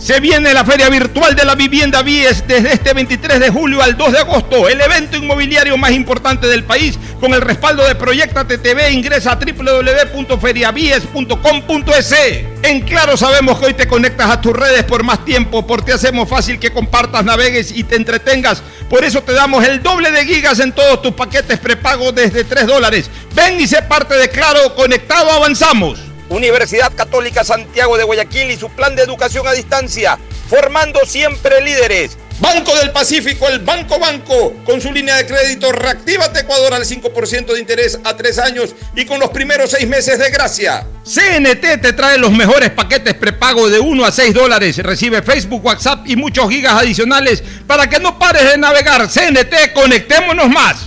Se viene la Feria Virtual de la Vivienda Vies desde este 23 de julio al 2 de agosto, el evento inmobiliario más importante del país con el respaldo de Proyecta TTV. Ingresa a www.feriavies.com.es. En Claro sabemos que hoy te conectas a tus redes por más tiempo, porque hacemos fácil que compartas, navegues y te entretengas. Por eso te damos el doble de gigas en todos tus paquetes prepago desde 3 dólares. Ven y sé parte de Claro, conectado avanzamos. Universidad Católica Santiago de Guayaquil y su plan de educación a distancia, formando siempre líderes. Banco del Pacífico, el Banco Banco, con su línea de crédito Reactívate Ecuador al 5% de interés a 3 años y con los primeros 6 meses de gracia. CNT te trae los mejores paquetes prepago de 1 a 6 dólares. Recibe Facebook, WhatsApp y muchos gigas adicionales para que no pares de navegar. CNT, conectémonos más.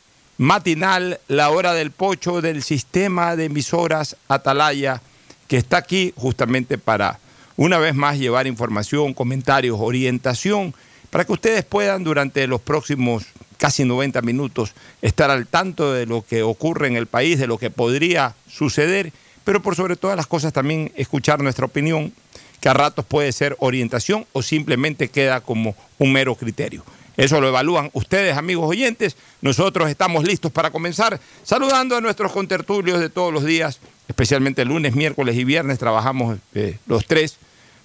matinal, la hora del pocho del sistema de emisoras Atalaya, que está aquí justamente para una vez más llevar información, comentarios, orientación, para que ustedes puedan durante los próximos casi 90 minutos estar al tanto de lo que ocurre en el país, de lo que podría suceder, pero por sobre todas las cosas también escuchar nuestra opinión, que a ratos puede ser orientación o simplemente queda como un mero criterio. Eso lo evalúan ustedes, amigos oyentes. Nosotros estamos listos para comenzar saludando a nuestros contertulios de todos los días, especialmente lunes, miércoles y viernes. Trabajamos eh, los tres.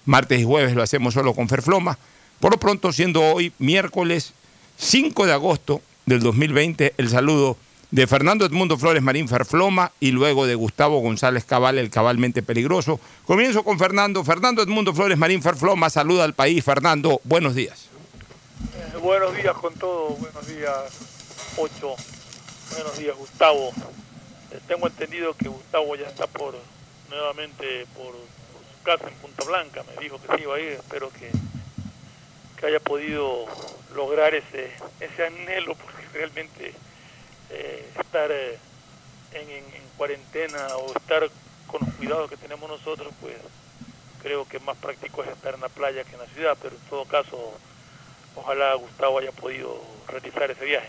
Martes y jueves lo hacemos solo con Ferfloma. Por lo pronto, siendo hoy miércoles 5 de agosto del 2020, el saludo de Fernando Edmundo Flores Marín Ferfloma y luego de Gustavo González Cabal, el cabalmente peligroso. Comienzo con Fernando. Fernando Edmundo Flores Marín Ferfloma, saluda al país. Fernando, buenos días. Buenos días con todo, buenos días Ocho, buenos días Gustavo. Eh, tengo entendido que Gustavo ya está por nuevamente por, su casa en Punta Blanca, me dijo que se iba a ir, espero que, que haya podido lograr ese, ese anhelo, porque realmente eh, estar eh, en, en cuarentena o estar con los cuidados que tenemos nosotros, pues creo que más práctico es estar en la playa que en la ciudad, pero en todo caso ojalá Gustavo haya podido realizar ese viaje.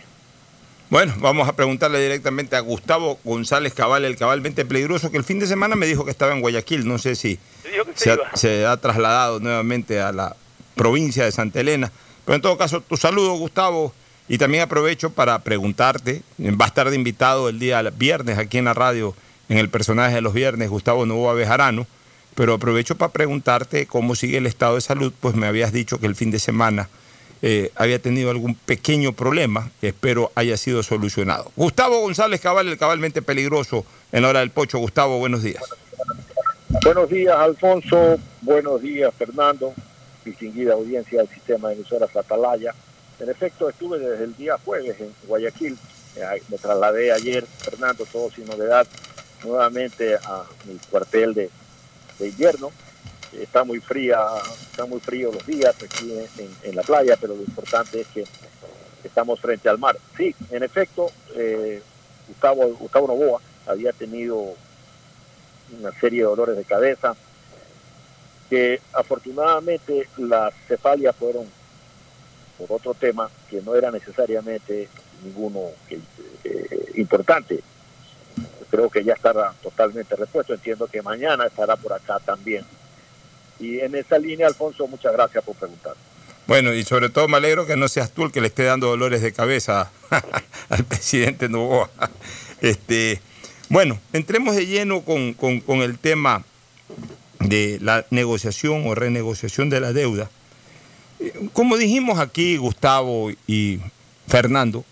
Bueno, vamos a preguntarle directamente a Gustavo González Cabal, el cabalmente peligroso, que el fin de semana me dijo que estaba en Guayaquil, no sé si se, se, ha, se, ha, trasladado nuevamente a la provincia de Santa Elena. Pero en todo caso, tu saludo, Gustavo, y también aprovecho para preguntarte, va a estar de invitado el día viernes aquí en la radio, en el personaje de los viernes, Gustavo Novoa Bejarano, pero aprovecho para preguntarte cómo sigue el estado de salud, pues me habías dicho que el fin de semana eh, había tenido algún pequeño problema espero haya sido solucionado. Gustavo González Cabal, el cabalmente peligroso en la hora del pocho. Gustavo, buenos días. Buenos días, Alfonso. Buenos días, Fernando. Distinguida audiencia del sistema de emisoras Atalaya. En efecto, estuve desde el día jueves en Guayaquil. Me trasladé ayer, Fernando, todo sin novedad, nuevamente a mi cuartel de invierno está muy fría, está muy frío los días aquí en, la playa, pero lo importante es que estamos frente al mar. Sí, en efecto, eh, Gustavo, Gustavo Novoa había tenido una serie de dolores de cabeza, que afortunadamente las cefalias fueron por otro tema que no era necesariamente ninguno eh, importante. Creo que ya estará totalmente repuesto. Entiendo que mañana estará por acá también. Y en esa línea, Alfonso, muchas gracias por preguntar. Bueno, y sobre todo me alegro que no seas tú el que le esté dando dolores de cabeza al presidente Novoa. Este, bueno, entremos de lleno con, con el tema de la negociación o renegociación de la deuda. Como dijimos aquí Gustavo y Fernando,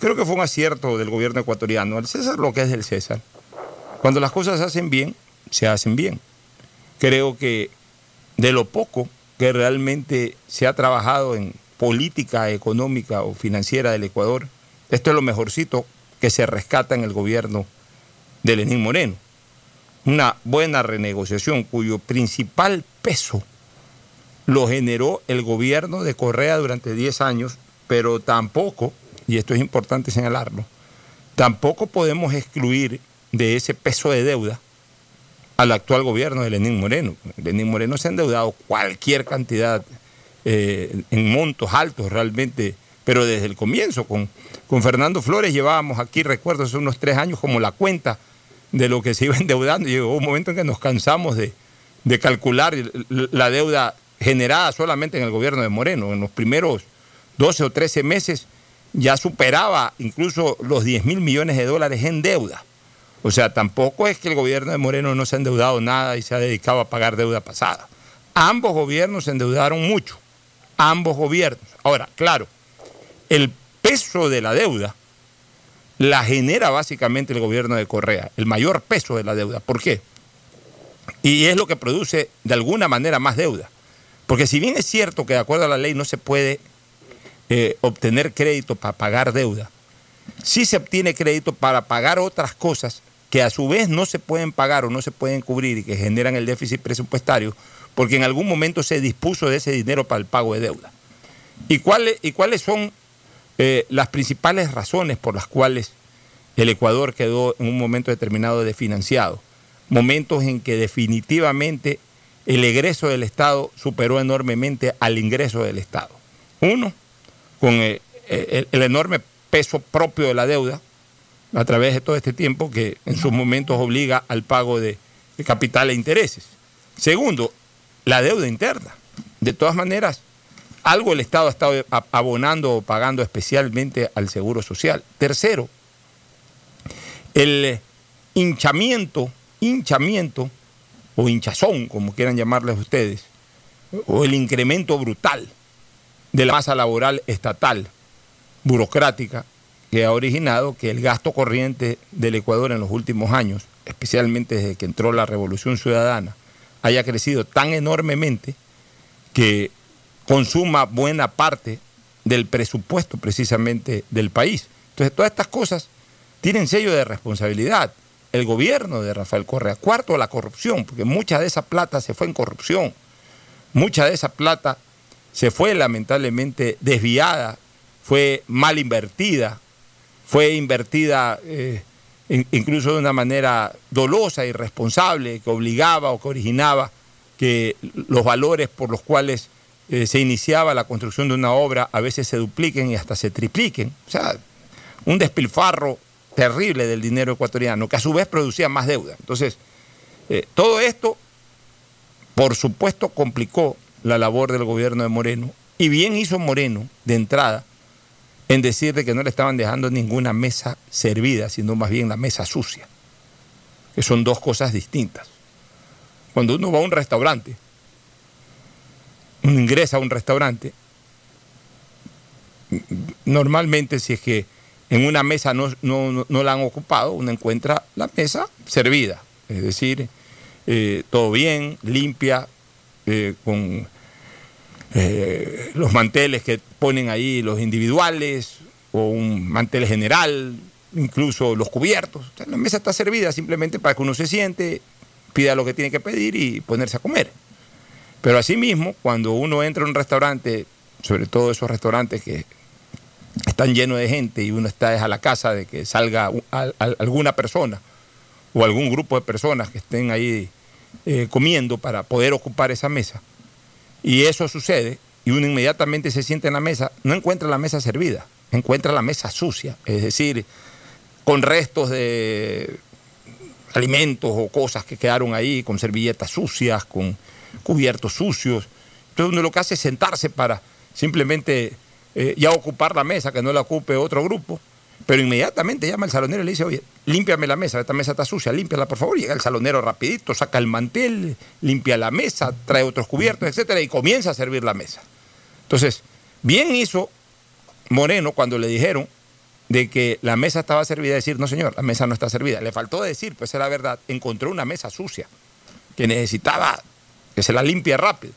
creo que fue un acierto del gobierno ecuatoriano. El César lo que es del César. Cuando las cosas se hacen bien, se hacen bien. Creo que de lo poco que realmente se ha trabajado en política económica o financiera del Ecuador, esto es lo mejorcito que se rescata en el gobierno de Lenín Moreno. Una buena renegociación cuyo principal peso lo generó el gobierno de Correa durante 10 años, pero tampoco, y esto es importante señalarlo, tampoco podemos excluir de ese peso de deuda al actual gobierno de Lenín Moreno. Lenín Moreno se ha endeudado cualquier cantidad eh, en montos altos realmente, pero desde el comienzo, con, con Fernando Flores llevábamos aquí, recuerdo, hace unos tres años como la cuenta de lo que se iba endeudando. Llegó un momento en que nos cansamos de, de calcular la deuda generada solamente en el gobierno de Moreno. En los primeros 12 o 13 meses ya superaba incluso los 10 mil millones de dólares en deuda. O sea, tampoco es que el gobierno de Moreno no se ha endeudado nada y se ha dedicado a pagar deuda pasada. Ambos gobiernos se endeudaron mucho. Ambos gobiernos. Ahora, claro, el peso de la deuda la genera básicamente el gobierno de Correa, el mayor peso de la deuda. ¿Por qué? Y es lo que produce de alguna manera más deuda. Porque si bien es cierto que de acuerdo a la ley no se puede eh, obtener crédito para pagar deuda, sí se obtiene crédito para pagar otras cosas que a su vez no se pueden pagar o no se pueden cubrir y que generan el déficit presupuestario, porque en algún momento se dispuso de ese dinero para el pago de deuda. ¿Y cuáles, y cuáles son eh, las principales razones por las cuales el Ecuador quedó en un momento determinado desfinanciado? Momentos en que definitivamente el egreso del Estado superó enormemente al ingreso del Estado. Uno, con eh, eh, el, enorme peso propio de la deuda a través de todo este tiempo que en sus momentos obliga al pago de, capital e intereses. Segundo, la deuda interna. De todas maneras, algo el Estado ha estado abonando o pagando especialmente al Seguro Social. Tercero, el hinchamiento, hinchamiento o hinchazón, como quieran llamarles ustedes, o el incremento brutal de la masa laboral estatal, burocrática, que ha originado que el gasto corriente del Ecuador en los últimos años, especialmente desde que entró la Revolución Ciudadana, haya crecido tan enormemente que consuma buena parte del presupuesto precisamente del país. Entonces, todas estas cosas tienen sello de responsabilidad el gobierno de Rafael Correa. Cuarto, la corrupción, porque mucha de esa plata se fue en corrupción. Mucha de esa plata se fue lamentablemente desviada, fue mal invertida, fue invertida eh, incluso de una manera dolosa, irresponsable, que obligaba o que originaba que los valores por los cuales eh, se iniciaba la construcción de una obra a veces se dupliquen y hasta se tripliquen. O sea, un despilfarro terrible del dinero ecuatoriano, que a su vez producía más deuda. Entonces, eh, todo esto, por supuesto, complicó la labor del gobierno de Moreno. Y bien hizo Moreno, de entrada, en decirle que no le estaban dejando ninguna mesa servida, sino más bien la mesa sucia, que son dos cosas distintas. Cuando uno va a un restaurante, uno ingresa a un restaurante, normalmente si es que en una mesa no, la han ocupado, uno encuentra la mesa servida, es decir, eh, todo bien, limpia, eh, con eh, los manteles que ponen ahí los individuales, o un mantel general, incluso los cubiertos. la mesa está servida simplemente para que uno se siente, pida lo que tiene que pedir y ponerse a comer. Pero asimismo, cuando uno entra a un restaurante, sobre todo esos restaurantes que están llenos de gente y uno está a la casa de que salga alguna persona o algún grupo de personas que estén ahí eh, comiendo para poder ocupar esa mesa, y eso sucede, y uno inmediatamente se siente en la mesa, no encuentra la mesa servida, encuentra la mesa sucia, es decir, con restos de alimentos o cosas que quedaron ahí, con servilletas sucias, con cubiertos sucios. Entonces uno lo que hace es sentarse para simplemente eh, ya ocupar la mesa, que no la ocupe otro grupo, pero inmediatamente llama el salonero y le dice, oye, límpiame la mesa, esta mesa está sucia, límpiala por favor. Llega el salonero rapidito, saca el mantel, limpia la mesa, trae otros cubiertos, etcétera, y comienza a servir la mesa. Entonces, bien hizo Moreno cuando le dijeron de que la mesa estaba servida, decir, no señor, la mesa no está servida. Le faltó decir, pues era verdad, encontró una mesa sucia, que necesitaba que se la limpie rápido.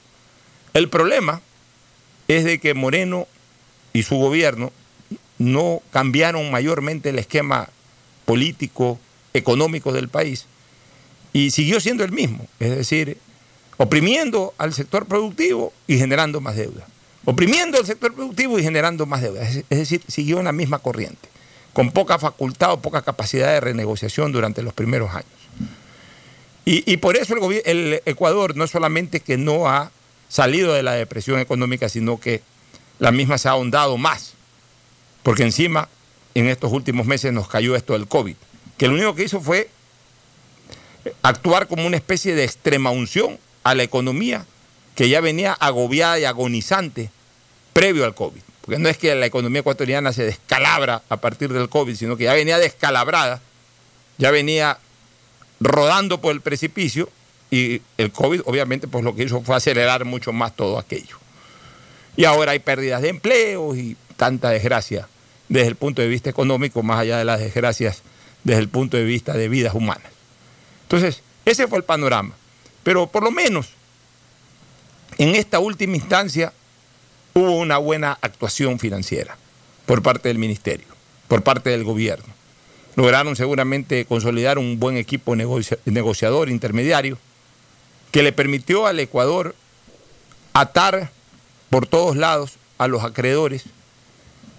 El problema es de que Moreno y su gobierno no cambiaron mayormente el esquema político, económico del país y siguió siendo el mismo, es decir, oprimiendo al sector productivo y generando más deuda. Oprimiendo al sector productivo y generando más deuda. Es decir, siguió en la misma corriente, con poca facultad o poca capacidad de renegociación durante los primeros años. Y, por eso el, el Ecuador no solamente que no ha salido de la depresión económica, sino que la misma se ha ahondado más porque encima en estos últimos meses nos cayó esto del COVID, que lo único que hizo fue actuar como una especie de extrema unción a la economía que ya venía agobiada y agonizante previo al COVID. Porque no es que la economía ecuatoriana se descalabra a partir del COVID, sino que ya venía descalabrada, ya venía rodando por el precipicio y el COVID obviamente pues lo que hizo fue acelerar mucho más todo aquello. Y ahora hay pérdidas de empleos y tanta desgracia desde el punto de vista económico, más allá de las desgracias desde el punto de vista de vidas humanas. Entonces, ese fue el panorama. Pero por lo menos, en esta última instancia, hubo una buena actuación financiera por parte del ministerio, por parte del gobierno. Lograron seguramente consolidar un buen equipo negociador, intermediario, que le permitió al Ecuador atar por todos lados a los acreedores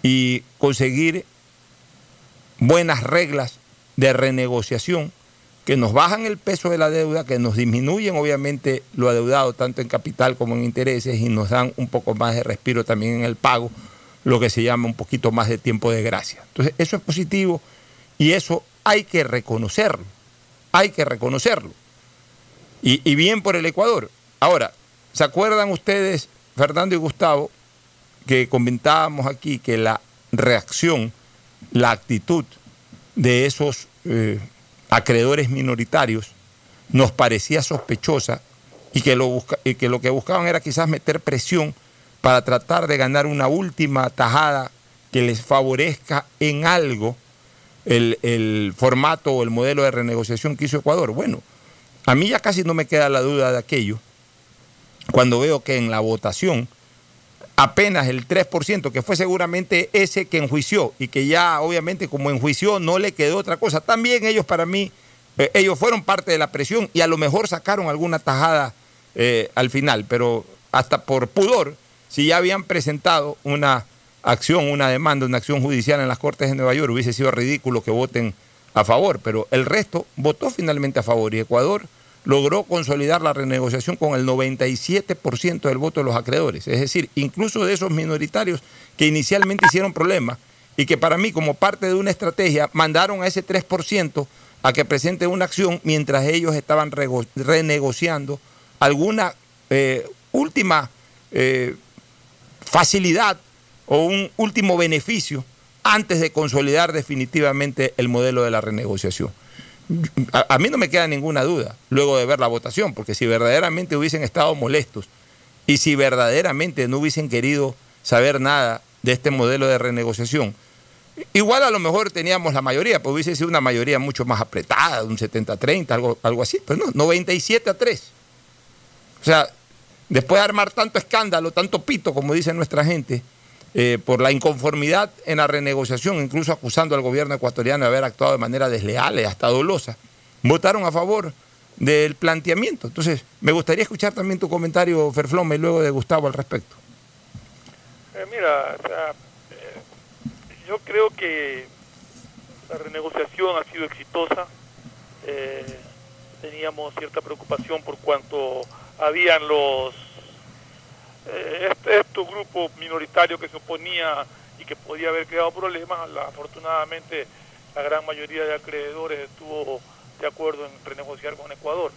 y conseguir buenas reglas de renegociación que nos bajan el peso de la deuda, que nos disminuyen obviamente lo adeudado tanto en capital como en intereses y nos dan un poco más de respiro también en el pago, lo que se llama un poquito más de tiempo de gracia. Entonces, eso es positivo y eso hay que reconocerlo, hay que reconocerlo. Y, y bien por el Ecuador. Ahora, ¿se acuerdan ustedes, Fernando y Gustavo, que comentábamos aquí que la reacción, la actitud de esos eh, acreedores minoritarios nos parecía sospechosa y que, lo que buscaban era quizás meter presión para tratar de ganar una última tajada que les favorezca en algo el, el formato o el modelo de renegociación que hizo Ecuador. Bueno, a mí ya casi no me queda la duda de aquello cuando veo que en la votación apenas el 3%, que fue seguramente ese que enjuició y que ya obviamente como enjuició no le quedó otra cosa. También ellos para mí, eh, ellos fueron parte de la presión y a lo mejor sacaron alguna tajada eh, al final, pero hasta por pudor, si ya habían presentado una acción, una demanda, una acción judicial en las Cortes de Nueva York, hubiese sido ridículo que voten a favor, pero el resto votó finalmente a favor. Y Ecuador logró consolidar la renegociación con el 97% del voto de los acreedores. Es decir, incluso de esos minoritarios que inicialmente hicieron problemas y que para mí como parte de una estrategia mandaron a ese 3% a que presente una acción mientras ellos estaban renegociando alguna eh, última eh, facilidad o un último beneficio antes de consolidar definitivamente el modelo de la renegociación a, mí no me queda ninguna duda luego de ver la votación, porque si verdaderamente hubiesen estado molestos y si verdaderamente no hubiesen querido saber nada de este modelo de renegociación, igual a lo mejor teníamos la mayoría, pues hubiese sido una mayoría mucho más apretada, un 70-30, algo, algo así, pero no, 97 a 3. O sea, después de armar tanto escándalo, tanto pito, como dice nuestra gente, eh, por la inconformidad en la renegociación, incluso acusando al gobierno ecuatoriano de haber actuado de manera desleal y hasta dolosa, votaron a favor del planteamiento. Entonces, me gustaría escuchar también tu comentario, Ferflome, luego de Gustavo al respecto. Eh, mira, eh, yo creo que la renegociación ha sido exitosa. Teníamos cierta preocupación por cuanto habían los eh, este- estos grupos minoritarios que se oponía y que podía haber creado problemas. La- afortunadamente, la gran mayoría de acreedores estuvo de acuerdo en renegociar con Ecuador.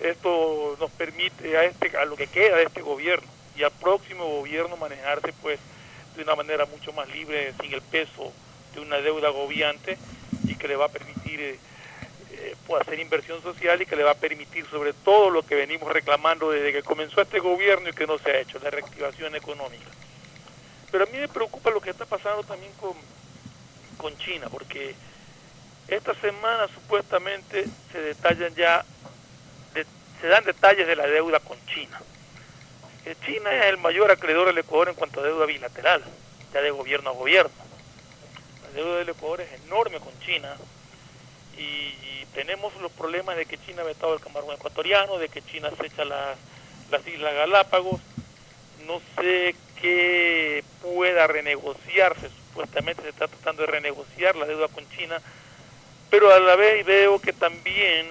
Esto nos permite a este a lo que queda de este gobierno y al próximo gobierno manejarse pues de una manera mucho más libre sin el peso de una deuda agobiante y que le va a permitir eh, hacer inversión social y que le va a permitir sobre todo lo que venimos reclamando desde que comenzó este gobierno y que no se ha hecho, la reactivación económica. Pero a mí me preocupa lo que está pasando también con, con China, porque esta semana supuestamente se detallan ya, se dan detalles de la deuda con China. Que China es el mayor acreedor del Ecuador en cuanto a deuda bilateral, ya de gobierno a gobierno. La deuda del Ecuador es enorme con China y, tenemos los problemas de que China ha vetado el camarón ecuatoriano, de que China se echa las, las Islas Galápagos, no sé qué pueda renegociarse, supuestamente se está tratando de renegociar la deuda con China, pero a la vez veo que también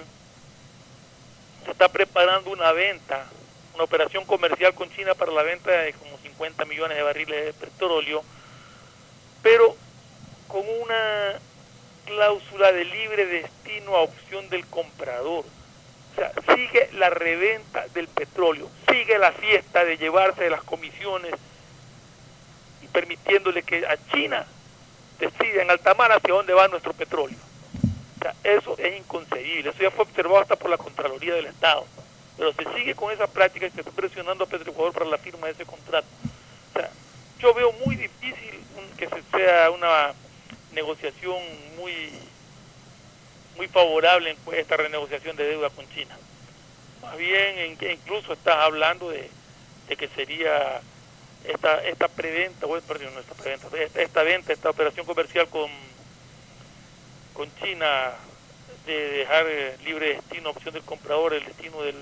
se está preparando una venta, una operación comercial con China para la venta de como 50 millones de barriles de petróleo, pero con una cláusula de libre destino a opción del comprador. O sea, sigue la reventa del petróleo, sigue la fiesta de llevarse las comisiones y permitiéndole que a China decida en alta mar hacia dónde va nuestro petróleo. O sea, eso es inconcebible, eso ya fue observado hasta por la Contraloría del Estado. Pero se sigue con esa práctica y se está presionando a Petroecuador para la firma de ese contrato. O sea, yo veo muy difícil que se sea una negociación muy muy favorable en pues, esta renegociación de deuda con China. Más bien, incluso estás hablando de, de que sería esta esta preventa, bueno, perdón, no esta preventa, esta, esta venta, esta operación comercial con con China de dejar eh, libre destino, opción del comprador, el destino del,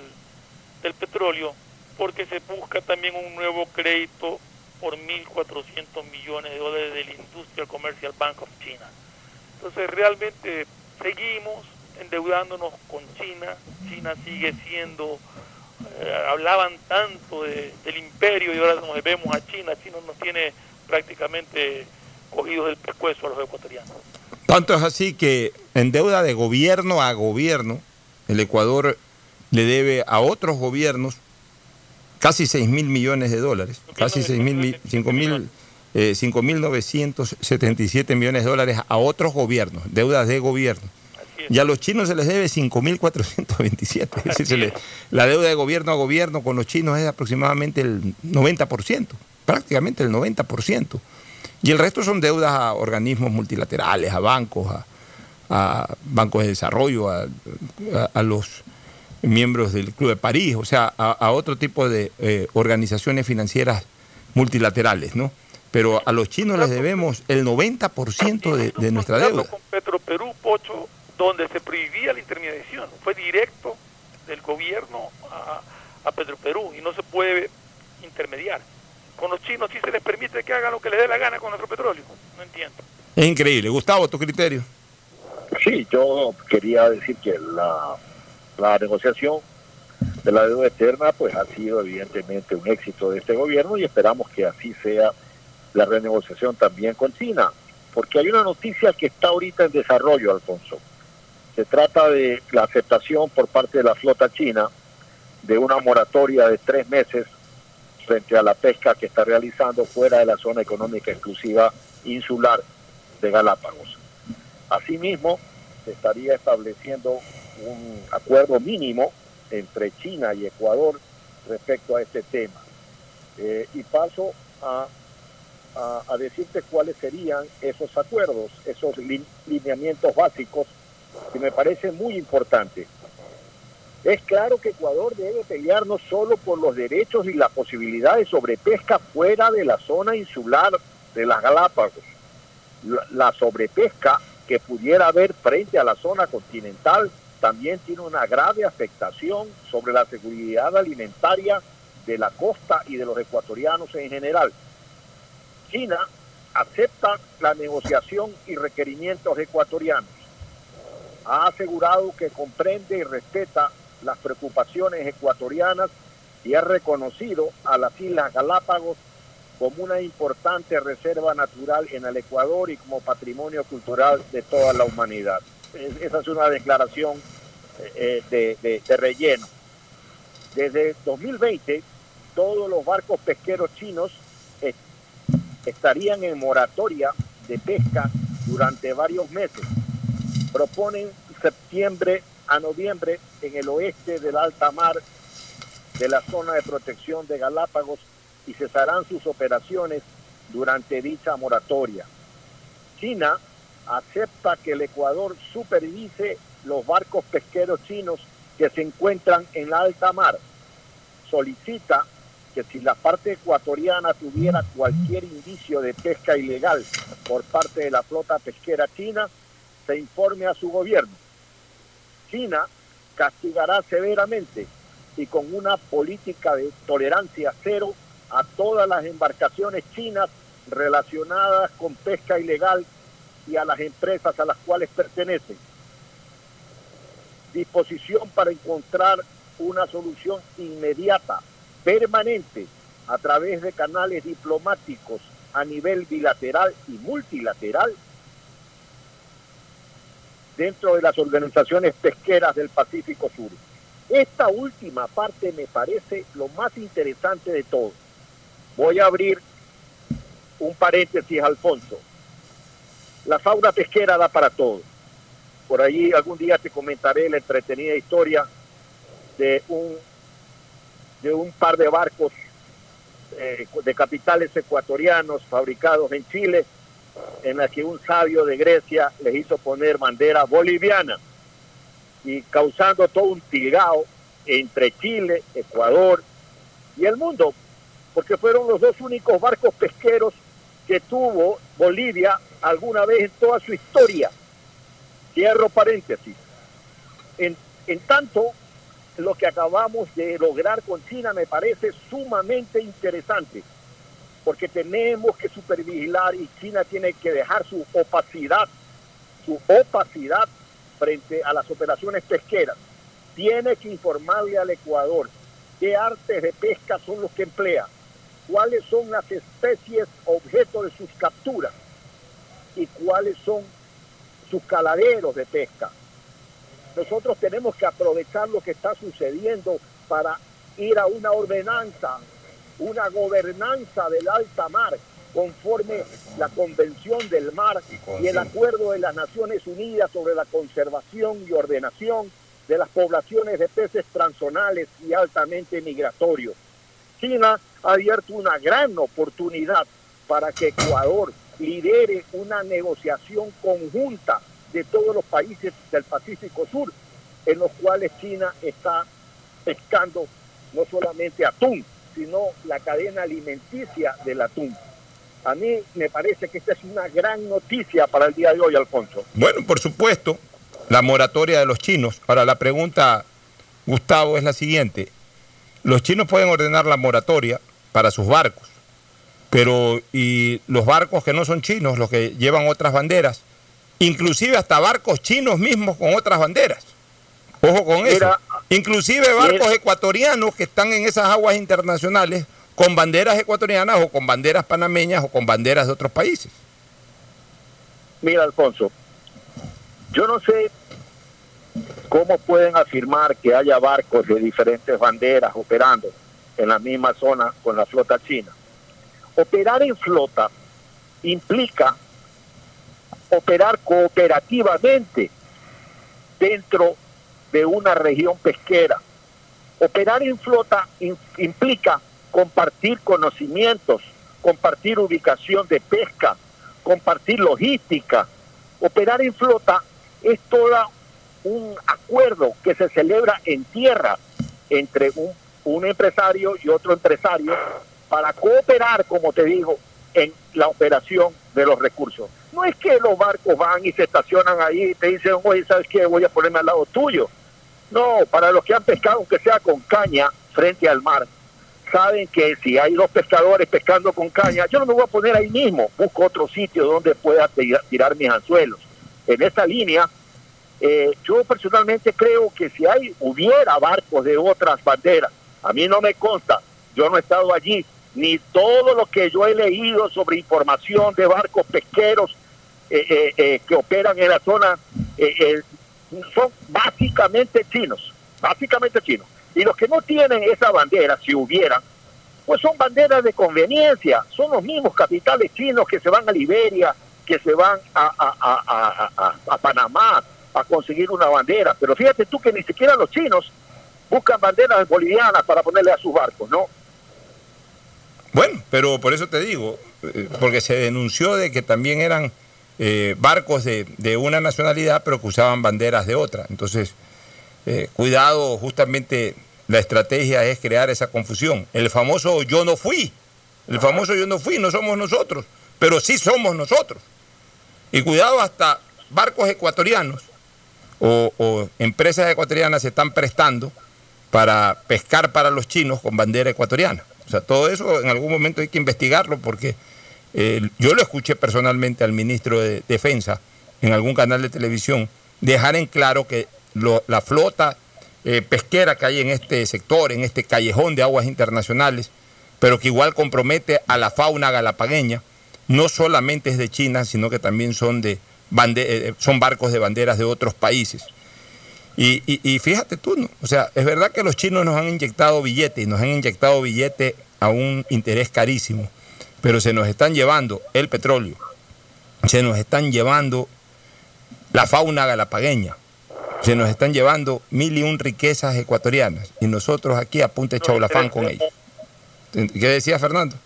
del petróleo, porque se busca también un nuevo crédito por 1.400 millones de dólares del Industrial Commercial Bank of China. Entonces realmente seguimos endeudándonos con China, China sigue siendo, eh, hablaban tanto de- del imperio y ahora nos vemos a China, China nos tiene prácticamente cogidos del pescuezo a los ecuatorianos. Tanto es así que en deuda de gobierno a gobierno, el Ecuador le debe a otros gobiernos casi 6 mil millones de dólares, casi 6 mil, 5 mil, eh, 5.977 millones de dólares a otros gobiernos, deudas de gobierno. Y a los chinos se les debe 5.427. Es decir, se la deuda de gobierno a gobierno con los chinos es aproximadamente el 90%, prácticamente el 90%. Y el resto son deudas a organismos multilaterales, a bancos, a, a bancos de desarrollo, a, a- a los miembros del Club de París, o sea, a, a otro tipo de eh, organizaciones financieras multilaterales, ¿no? Pero a los chinos les debemos el 90% de, de nuestra deuda. con Petroperú, Pocho, donde se prohibía la intermediación. Fue directo del gobierno a, a Petroperú y no se puede intermediar. Con los chinos sí se les permite que hagan lo que les dé la gana con nuestro petróleo. No entiendo. Es increíble. Gustavo, tu criterio. Sí, yo quería decir que la, la negociación de la deuda externa pues ha sido evidentemente un éxito de este gobierno y esperamos que así sea la renegociación también con China, porque hay una noticia que está ahorita en desarrollo, Alfonso. Se trata de la aceptación por parte de la flota china de una moratoria de tres meses frente a la pesca que está realizando fuera de la zona económica exclusiva insular de Galápagos. Asimismo, se estaría estableciendo un acuerdo mínimo entre China y Ecuador respecto a este tema. Eh, y paso a, a- decirte cuáles serían esos acuerdos, esos li- lineamientos básicos que me parece muy importante. Es claro que Ecuador debe pelear no solo por los derechos y la posibilidad de sobrepesca fuera de la zona insular de las Galápagos. La, la sobrepesca que pudiera haber frente a la zona continental también tiene una grave afectación sobre la seguridad alimentaria de la costa y de los ecuatorianos en general. China acepta la negociación y requerimientos ecuatorianos. Ha asegurado que comprende y respeta las preocupaciones ecuatorianas y ha reconocido a las Islas Galápagos como una importante reserva natural en el Ecuador y como patrimonio cultural de toda la humanidad. Esa es una declaración eh, de, de relleno. Desde 2020, todos los barcos pesqueros chinos estarían en moratoria de pesca durante varios meses. Proponen septiembre a noviembre en el oeste del alta mar de la zona de protección de Galápagos y cesarán sus operaciones durante dicha moratoria. China acepta que el Ecuador supervise los barcos pesqueros chinos que se encuentran en la alta mar. Solicita que si la parte ecuatoriana tuviera cualquier indicio de pesca ilegal por parte de la flota pesquera china, se informe a su gobierno. China castigará severamente y con una política de tolerancia cero a todas las embarcaciones chinas relacionadas con pesca ilegal y a las empresas a las cuales pertenecen. Disposición para encontrar una solución inmediata permanente a través de canales diplomáticos a nivel bilateral y multilateral dentro de las organizaciones pesqueras del Pacífico Sur. Esta última parte me parece lo más interesante de todo. Voy a abrir un paréntesis, Alfonso. La fauna pesquera da para todo. Por allí algún día te comentaré la entretenida historia de un de un par de barcos eh, de capitales ecuatorianos fabricados en Chile, en la que un sabio de Grecia les hizo poner bandera boliviana y causando todo un tilgao entre Chile, Ecuador y el mundo, porque fueron los dos únicos barcos pesqueros que tuvo Bolivia alguna vez en toda su historia. Cierro paréntesis. En, en tanto, lo que acabamos de lograr con China me parece sumamente interesante, porque tenemos que supervigilar y China tiene que dejar su opacidad, su opacidad frente a las operaciones pesqueras. Tiene que informarle al Ecuador qué artes de pesca son los que emplea, cuáles son las especies objeto de sus capturas y cuáles son sus caladeros de pesca nosotros tenemos que aprovechar lo que está sucediendo para ir a una ordenanza, una gobernanza del alta mar, conforme la Convención del Mar y el Acuerdo de las Naciones Unidas sobre la conservación y ordenación de las poblaciones de peces transzonales y altamente migratorios. China ha abierto una gran oportunidad para que Ecuador lidere una negociación conjunta de todos los países del Pacífico Sur, en los cuales China está pescando no solamente atún, sino la cadena alimenticia del atún. A mí me parece que esta es una gran noticia para el día de hoy, Alfonso. Bueno, por supuesto, la moratoria de los chinos. Ahora la pregunta, Gustavo, es la siguiente. Los chinos pueden ordenar la moratoria para sus barcos, pero ¿y los barcos que no son chinos, los que llevan otras banderas? inclusive hasta barcos chinos mismos con otras banderas. Ojo con eso. Inclusive barcos ecuatorianos que están en esas aguas internacionales con banderas ecuatorianas o con banderas panameñas o con banderas de otros países. Mira, Alfonso, yo no sé cómo pueden afirmar que haya barcos de diferentes banderas operando en la misma zona con la flota china. Operar en flota implica operar cooperativamente dentro de una región pesquera. Operar en flota implica compartir conocimientos, compartir ubicación de pesca, compartir logística. Operar en flota es todo un acuerdo que se celebra en tierra entre un, empresario y otro empresario para cooperar, como te digo, en la operación de los recursos. no es que los barcos van y se estacionan ahí y te dicen, oye, ¿sabes qué? Voy a ponerme al lado tuyo. No, para los que han pescado, aunque sea con caña, frente al mar, saben que si hay dos pescadores pescando con caña, yo no me voy a poner ahí mismo, busco otro sitio donde pueda tirar mis anzuelos. En esa línea, eh, yo personalmente creo que si hay hubiera barcos de otras banderas, a mí no me consta, yo no he estado allí, ni todo lo que yo he leído sobre información de barcos pesqueros eh, eh, que operan en la zona son básicamente chinos, básicamente chinos. Y los que no tienen esa bandera, si hubieran, pues son banderas de conveniencia, son los mismos capitales chinos que se van a Liberia, que se van a, a, a, Panamá a conseguir una bandera. Pero fíjate tú que ni siquiera los chinos buscan banderas bolivianas para ponerle a sus barcos, ¿no? Bueno, pero por eso te digo, eh, porque se denunció de que también eran eh, barcos de, de, una nacionalidad, pero que usaban banderas de otra. Entonces, eh, cuidado, justamente la estrategia es crear esa confusión. El famoso yo no fui, el famoso yo no fui, no somos nosotros, pero sí somos nosotros. Y cuidado, hasta barcos ecuatorianos o, o empresas ecuatorianas se están prestando para pescar para los chinos con bandera ecuatoriana. O sea, todo eso en algún momento hay que investigarlo porque eh, yo lo escuché personalmente al ministro de Defensa en algún canal de televisión dejar en claro que la flota eh, pesquera que hay en este sector, en este callejón de aguas internacionales, pero que igual compromete a la fauna galapagueña, no solamente es de China, sino que también son, de eh, son barcos de banderas de otros países. Y, fíjate tú, ¿no? o sea, es verdad que los chinos nos han inyectado billetes y nos han inyectado billetes a un interés carísimo, pero se nos están llevando el petróleo, se nos están llevando la fauna galapagueña, se nos están llevando mil y un riquezas ecuatorianas y nosotros aquí a punta chaulafán con ellos. ¿Qué decía Fernando?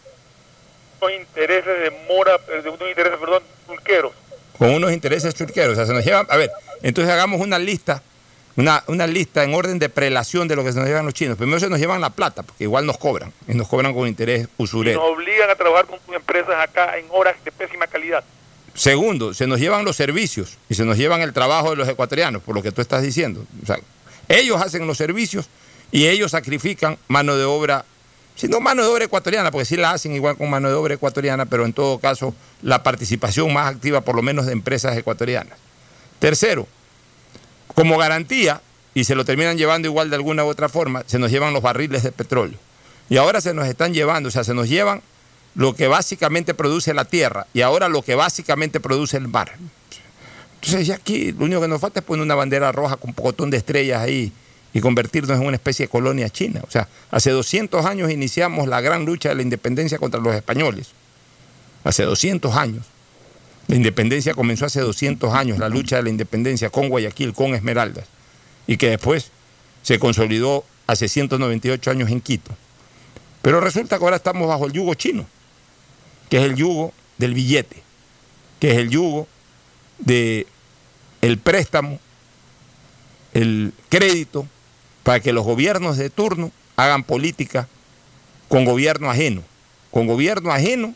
Unos intereses de mora, de unos intereses, perdón, churqueros. Con unos intereses churqueros. O sea, se nos llevan, a ver, entonces hagamos una lista, una, una lista en orden de prelación de lo que se nos llevan los chinos. Primero se nos llevan la plata, porque igual nos cobran, y nos cobran con interés usurero. nos obligan a trabajar con sus empresas acá en horas de pésima calidad. Segundo, se nos llevan los servicios y se nos llevan el trabajo de los ecuatorianos, por lo que tú estás diciendo. O sea, ellos hacen los servicios y ellos sacrifican mano de obra, si no mano de obra ecuatoriana, porque sí la hacen igual con mano de obra ecuatoriana, pero en todo caso la participación más activa por lo menos de empresas ecuatorianas. Tercero, como garantía, y se lo terminan llevando igual de alguna u otra forma, se nos llevan los barriles de petróleo. Y ahora se nos están llevando, o sea, se nos llevan lo que básicamente produce la tierra y ahora lo que básicamente produce el mar. Entonces ya aquí lo único que nos falta es poner una bandera roja con un pocotón de estrellas ahí y convertirnos en una especie de colonia china. O sea, hace 200 años iniciamos la gran lucha de la independencia contra los españoles. Hace 200 años. La independencia comenzó hace 200 años, la lucha de la independencia con Guayaquil, con Esmeraldas, y que después se consolidó hace 198 años en Quito. Pero resulta que ahora estamos bajo el yugo chino que es el yugo del billete, que es el yugo de el préstamo, el crédito, para que los gobiernos de turno hagan política con gobierno ajeno, con gobierno ajeno,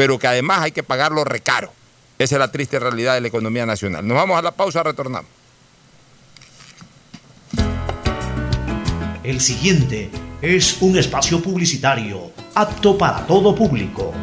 pero que además hay que pagarlo recaro. Esa es la triste realidad de la economía nacional. Nos vamos a la pausa, retornamos. El siguiente es un espacio publicitario apto para todo público.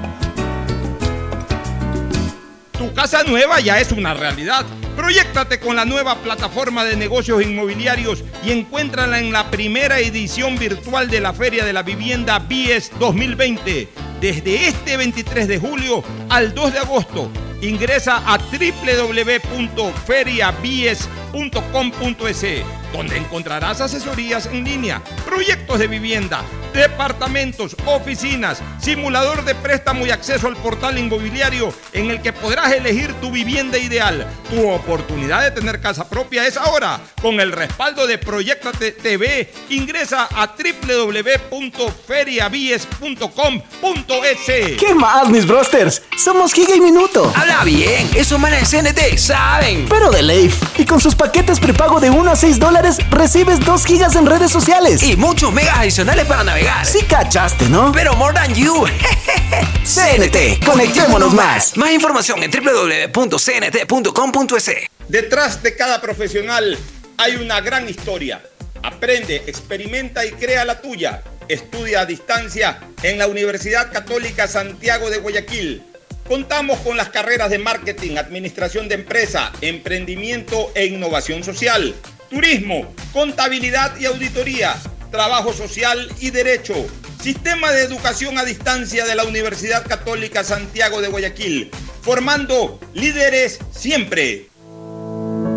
Tu casa nueva ya es una realidad. Proyectate con la nueva plataforma de negocios inmobiliarios y encuéntrala en la primera edición virtual de la Feria de la Vivienda BIES 2020. Desde este 23 de julio al 2 de agosto, ingresa a www.feriabies.com.es donde encontrarás asesorías en línea, proyectos de vivienda, departamentos, oficinas, simulador de préstamo y acceso al portal inmobiliario en el que podrás elegir tu vivienda ideal. Tu oportunidad de tener casa propia es ahora. Con el respaldo de Proyectate TV, ingresa a www.feriabies.com.es. ¿Qué más, mis brosters? Somos Giga y Minuto. Habla bien, esos manes de CNT saben. Pero de Leif. Y con sus paquetes prepago de 1 a 6 dólares recibes 2 gigas en redes sociales. Y muchos megas adicionales para navegar. Sí cachaste, ¿no? Pero more than you. CNT, conectémonos más. Más información en www.cnt.com.es. Detrás de cada profesional hay una gran historia. Aprende, experimenta y crea la tuya. Estudia a distancia en la Universidad Católica Santiago de Guayaquil. Contamos con las carreras de marketing, administración de empresa, emprendimiento e innovación social, turismo, contabilidad y auditoría, trabajo social y derecho. Sistema de educación a distancia de la Universidad Católica Santiago de Guayaquil, formando líderes siempre.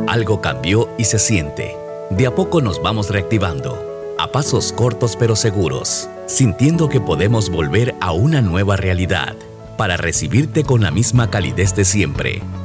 Algo cambió y se siente. De a poco nos vamos reactivando, a pasos cortos pero seguros, sintiendo que podemos volver a una nueva realidad para recibirte con la misma calidez de siempre.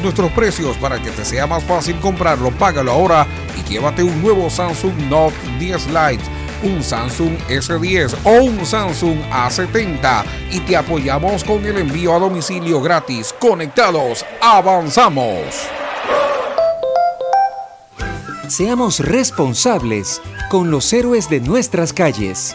nuestros precios para que te sea más fácil comprarlo. Págalo ahora y llévate un nuevo Samsung Note 10 Lite, un Samsung S10 o un Samsung A70 y te apoyamos con el envío a domicilio gratis. Conectados, avanzamos. Seamos responsables con los héroes de nuestras calles.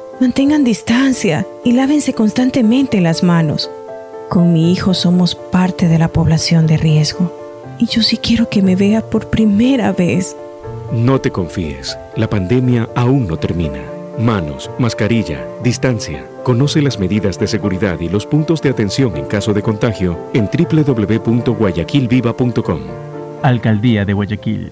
mantengan distancia y lávense constantemente las manos. Con mi hijo somos parte de la población de riesgo y yo sí quiero que me vea por primera vez. No te confíes, la pandemia aún no termina. Manos, mascarilla, distancia. Conoce las medidas de seguridad y los puntos de atención en caso de contagio en www.guayaquilviva.com. Alcaldía de Guayaquil.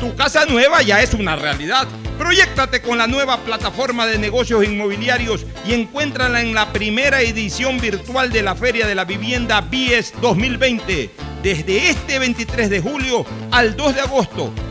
Tu casa nueva ya es una realidad. Proyectate con la nueva plataforma de negocios inmobiliarios y encuéntrala en la primera edición virtual de la Feria de la Vivienda BIES 2020. Desde este 23 de julio al 2 de agosto,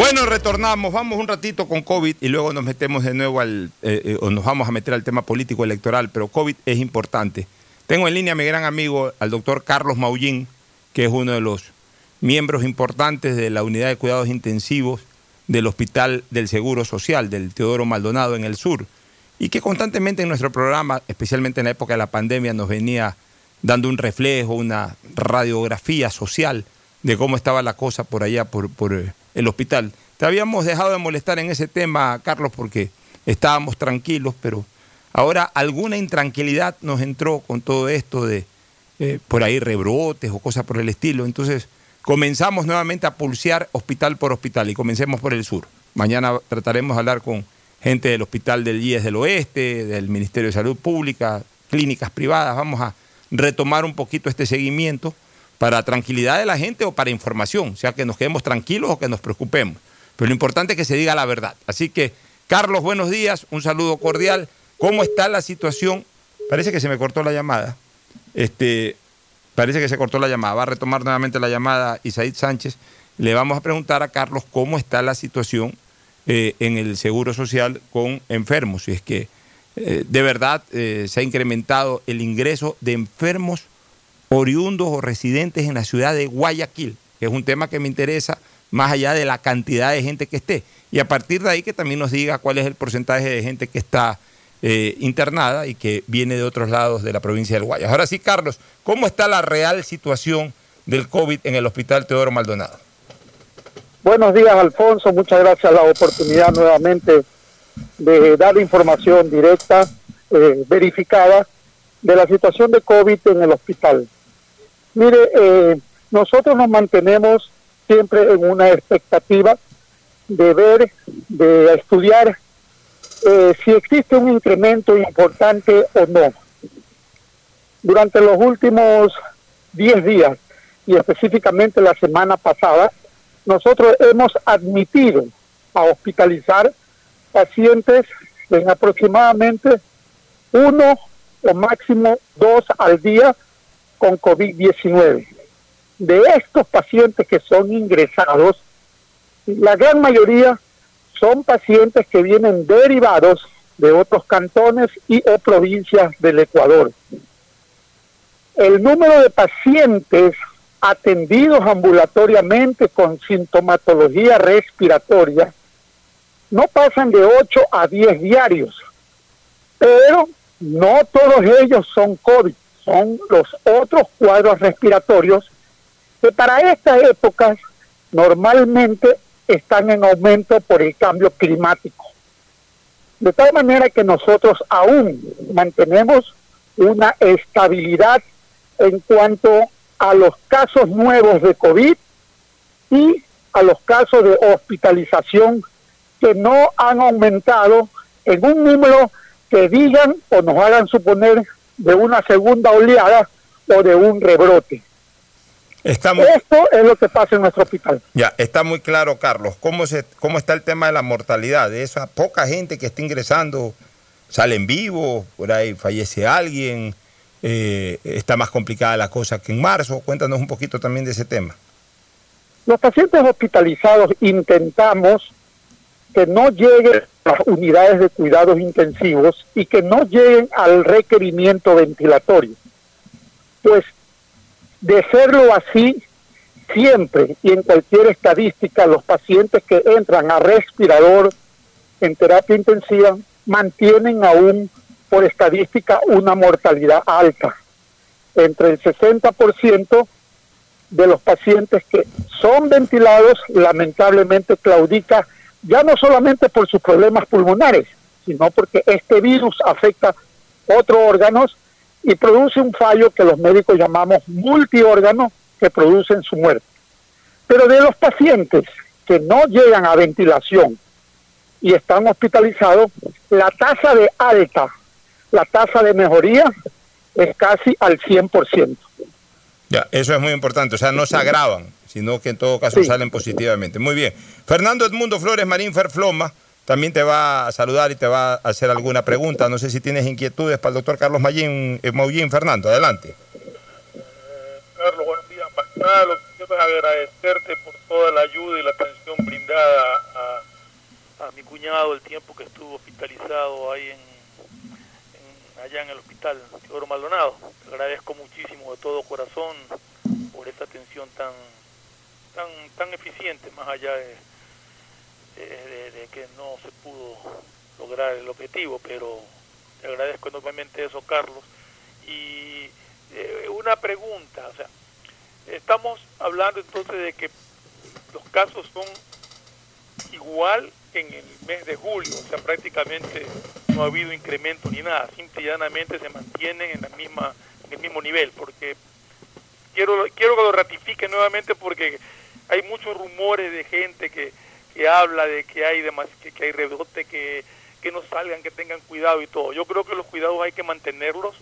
Bueno, retornamos, vamos un ratito con COVID y luego nos metemos de nuevo al, eh, eh, o nos vamos a meter al tema político electoral, pero COVID es importante. Tengo en línea a mi gran amigo, al doctor Carlos Maullín, que es uno de los miembros importantes de la unidad de cuidados intensivos del Hospital del Seguro Social, del Teodoro Maldonado en el sur, y que constantemente en nuestro programa, especialmente en la época de la pandemia, nos venía dando un reflejo, una radiografía social de cómo estaba la cosa por allá, por, por eh, el hospital. Te habíamos dejado de molestar en ese tema, Carlos, porque estábamos tranquilos, pero ahora alguna intranquilidad nos entró con todo esto de eh, por ahí rebrotes o cosas por el estilo. Entonces comenzamos nuevamente a pulsear hospital por hospital y comencemos por el sur. Mañana trataremos de hablar con gente del Hospital del IES del Oeste, del Ministerio de Salud Pública, clínicas privadas. Vamos a retomar un poquito este seguimiento para tranquilidad de la gente o para información, o sea que nos quedemos tranquilos o que nos preocupemos. Pero lo importante es que se diga la verdad. Así que, Carlos, buenos días, un saludo cordial. ¿Cómo está la situación? Parece que se me cortó la llamada. Este, parece que se cortó la llamada. Va a retomar nuevamente la llamada Isaid Sánchez. Le vamos a preguntar a Carlos cómo está la situación eh, en el Seguro Social con enfermos. Si es que eh, de verdad eh, se ha incrementado el ingreso de enfermos oriundos o residentes en la ciudad de Guayaquil, que es un tema que me interesa más allá de la cantidad de gente que esté. Y a partir de ahí que también nos diga cuál es el porcentaje de gente que está internada y que viene de otros lados de la provincia del Guayas. Ahora sí, Carlos, ¿cómo está la real situación del COVID en el Hospital Teodoro Maldonado? Buenos días, Alfonso. Muchas gracias a la oportunidad nuevamente de dar información directa, eh, verificada, de la situación de COVID en el hospital. Mire, eh, nosotros nos mantenemos siempre en una expectativa de ver, de estudiar eh, si existe un incremento importante o no. Durante los últimos 10 días y específicamente la semana pasada, nosotros hemos admitido a hospitalizar pacientes en aproximadamente uno o máximo dos al día con COVID-19. De estos pacientes que son ingresados, la gran mayoría son pacientes que vienen derivados de otros cantones y o provincias del Ecuador. El número de pacientes atendidos ambulatoriamente con sintomatología respiratoria no pasan de 8 a 10 diarios, pero no todos ellos son COVID, son los otros cuadros respiratorios que para estas épocas normalmente están en aumento por el cambio climático. De tal manera que nosotros aún mantenemos una estabilidad en cuanto a los casos nuevos de COVID y a los casos de hospitalización que no han aumentado en un número que digan o nos hagan suponer de una segunda oleada o de un rebrote. Esto es lo que pasa en nuestro hospital. Ya, está muy claro, Carlos. ¿Cómo, se, ¿Cómo está el tema de la mortalidad? De esa poca gente que está ingresando, salen vivos, por ahí fallece alguien, eh, está más complicada la cosa que en marzo. Cuéntanos un poquito también de ese tema. Los pacientes hospitalizados intentamos que no lleguen a las unidades de cuidados intensivos y que no lleguen al requerimiento ventilatorio. Pues de serlo así, siempre y en cualquier estadística, los pacientes que entran a respirador en terapia intensiva mantienen aún por estadística una mortalidad alta. Entre el 60% de los pacientes que son ventilados lamentablemente claudica ya no solamente por sus problemas pulmonares, sino porque este virus afecta otros órganos y produce un fallo que los médicos llamamos multiórgano que producen su muerte. Pero de los pacientes que no llegan a ventilación y están hospitalizados, la tasa de alta, la tasa de mejoría es casi al 100%. Ya, eso es muy importante, o sea, no se agravan, sino que en todo caso salen positivamente. Muy bien. Fernando Edmundo Flores Marín Ferfloma también te va a saludar y te va a hacer alguna pregunta. No sé si tienes inquietudes para el doctor Carlos Mayín, eh, Fernando, adelante. Eh, Carlos, buenos días. Más nada, lo que quiero es agradecerte por toda la ayuda y la atención brindada a, a mi cuñado el tiempo que estuvo hospitalizado ahí en allá en el hospital Teodoro Maldonado. Agradezco muchísimo de todo corazón por esta atención tan tan tan eficiente, más allá de, de, que no se pudo lograr el objetivo, pero te agradezco enormemente eso, Carlos. Y eh, una pregunta, o sea, estamos hablando entonces de que los casos son igual en el mes de julio, o sea, prácticamente no ha habido incremento ni nada, simple y llanamente se mantienen en la misma en el mismo nivel, porque quiero quiero que lo ratifique nuevamente porque hay muchos rumores de gente que, que habla de que hay demás que, que hay rebote, que, que no salgan, que tengan cuidado y todo. Yo creo que los cuidados hay que mantenerlos,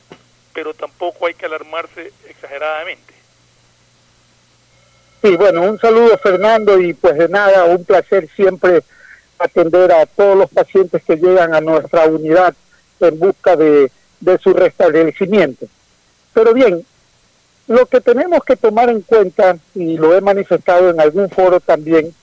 pero tampoco hay que alarmarse exageradamente. Sí, bueno, un saludo Fernando y pues de nada, un placer siempre atender a todos los pacientes que llegan a nuestra unidad en busca de, de su restablecimiento. Pero bien, lo que tenemos que tomar en cuenta, y lo he manifestado en algún foro también,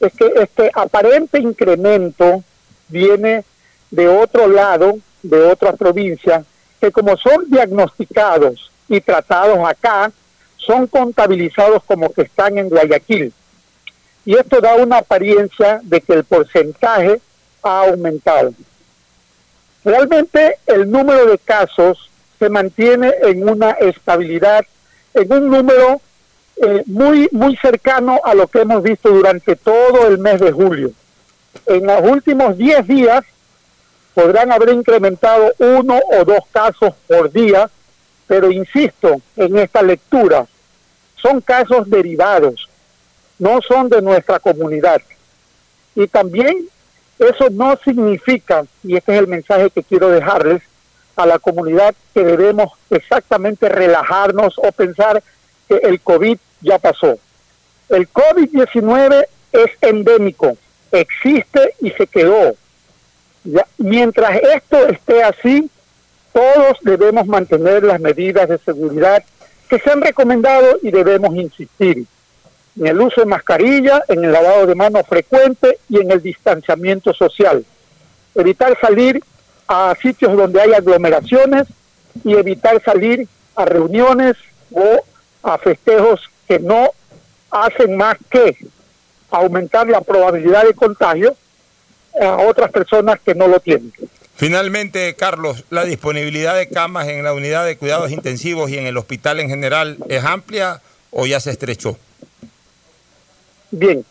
es que este aparente incremento viene de otro lado, de otra provincia, que como son diagnosticados y tratados acá, son contabilizados como que están en Guayaquil y esto da una apariencia de que el porcentaje ha aumentado. Realmente el número de casos se mantiene en una estabilidad, en un número eh, muy, muy cercano a lo que hemos visto durante todo el mes de julio. En los últimos 10 días podrán haber incrementado uno o dos casos por día, pero insisto en esta lectura, son casos derivados, no son de nuestra comunidad. Y también eso no significa, y este es el mensaje que quiero dejarles a la comunidad, que debemos exactamente relajarnos o pensar que el COVID ya pasó. El COVID-19 es endémico, existe y se quedó. mientras esto esté así, todos debemos mantener las medidas de seguridad que se han recomendado y debemos insistir en el uso de mascarilla, en el lavado de manos frecuente y en el distanciamiento social. Evitar salir a sitios donde hay aglomeraciones y evitar salir a reuniones o a festejos que no hacen más que aumentar la probabilidad de contagio a otras personas que no lo tienen. Finalmente, Carlos, ¿la disponibilidad de camas en la unidad de cuidados intensivos y en el hospital en general es amplia o ya se estrechó? Bien,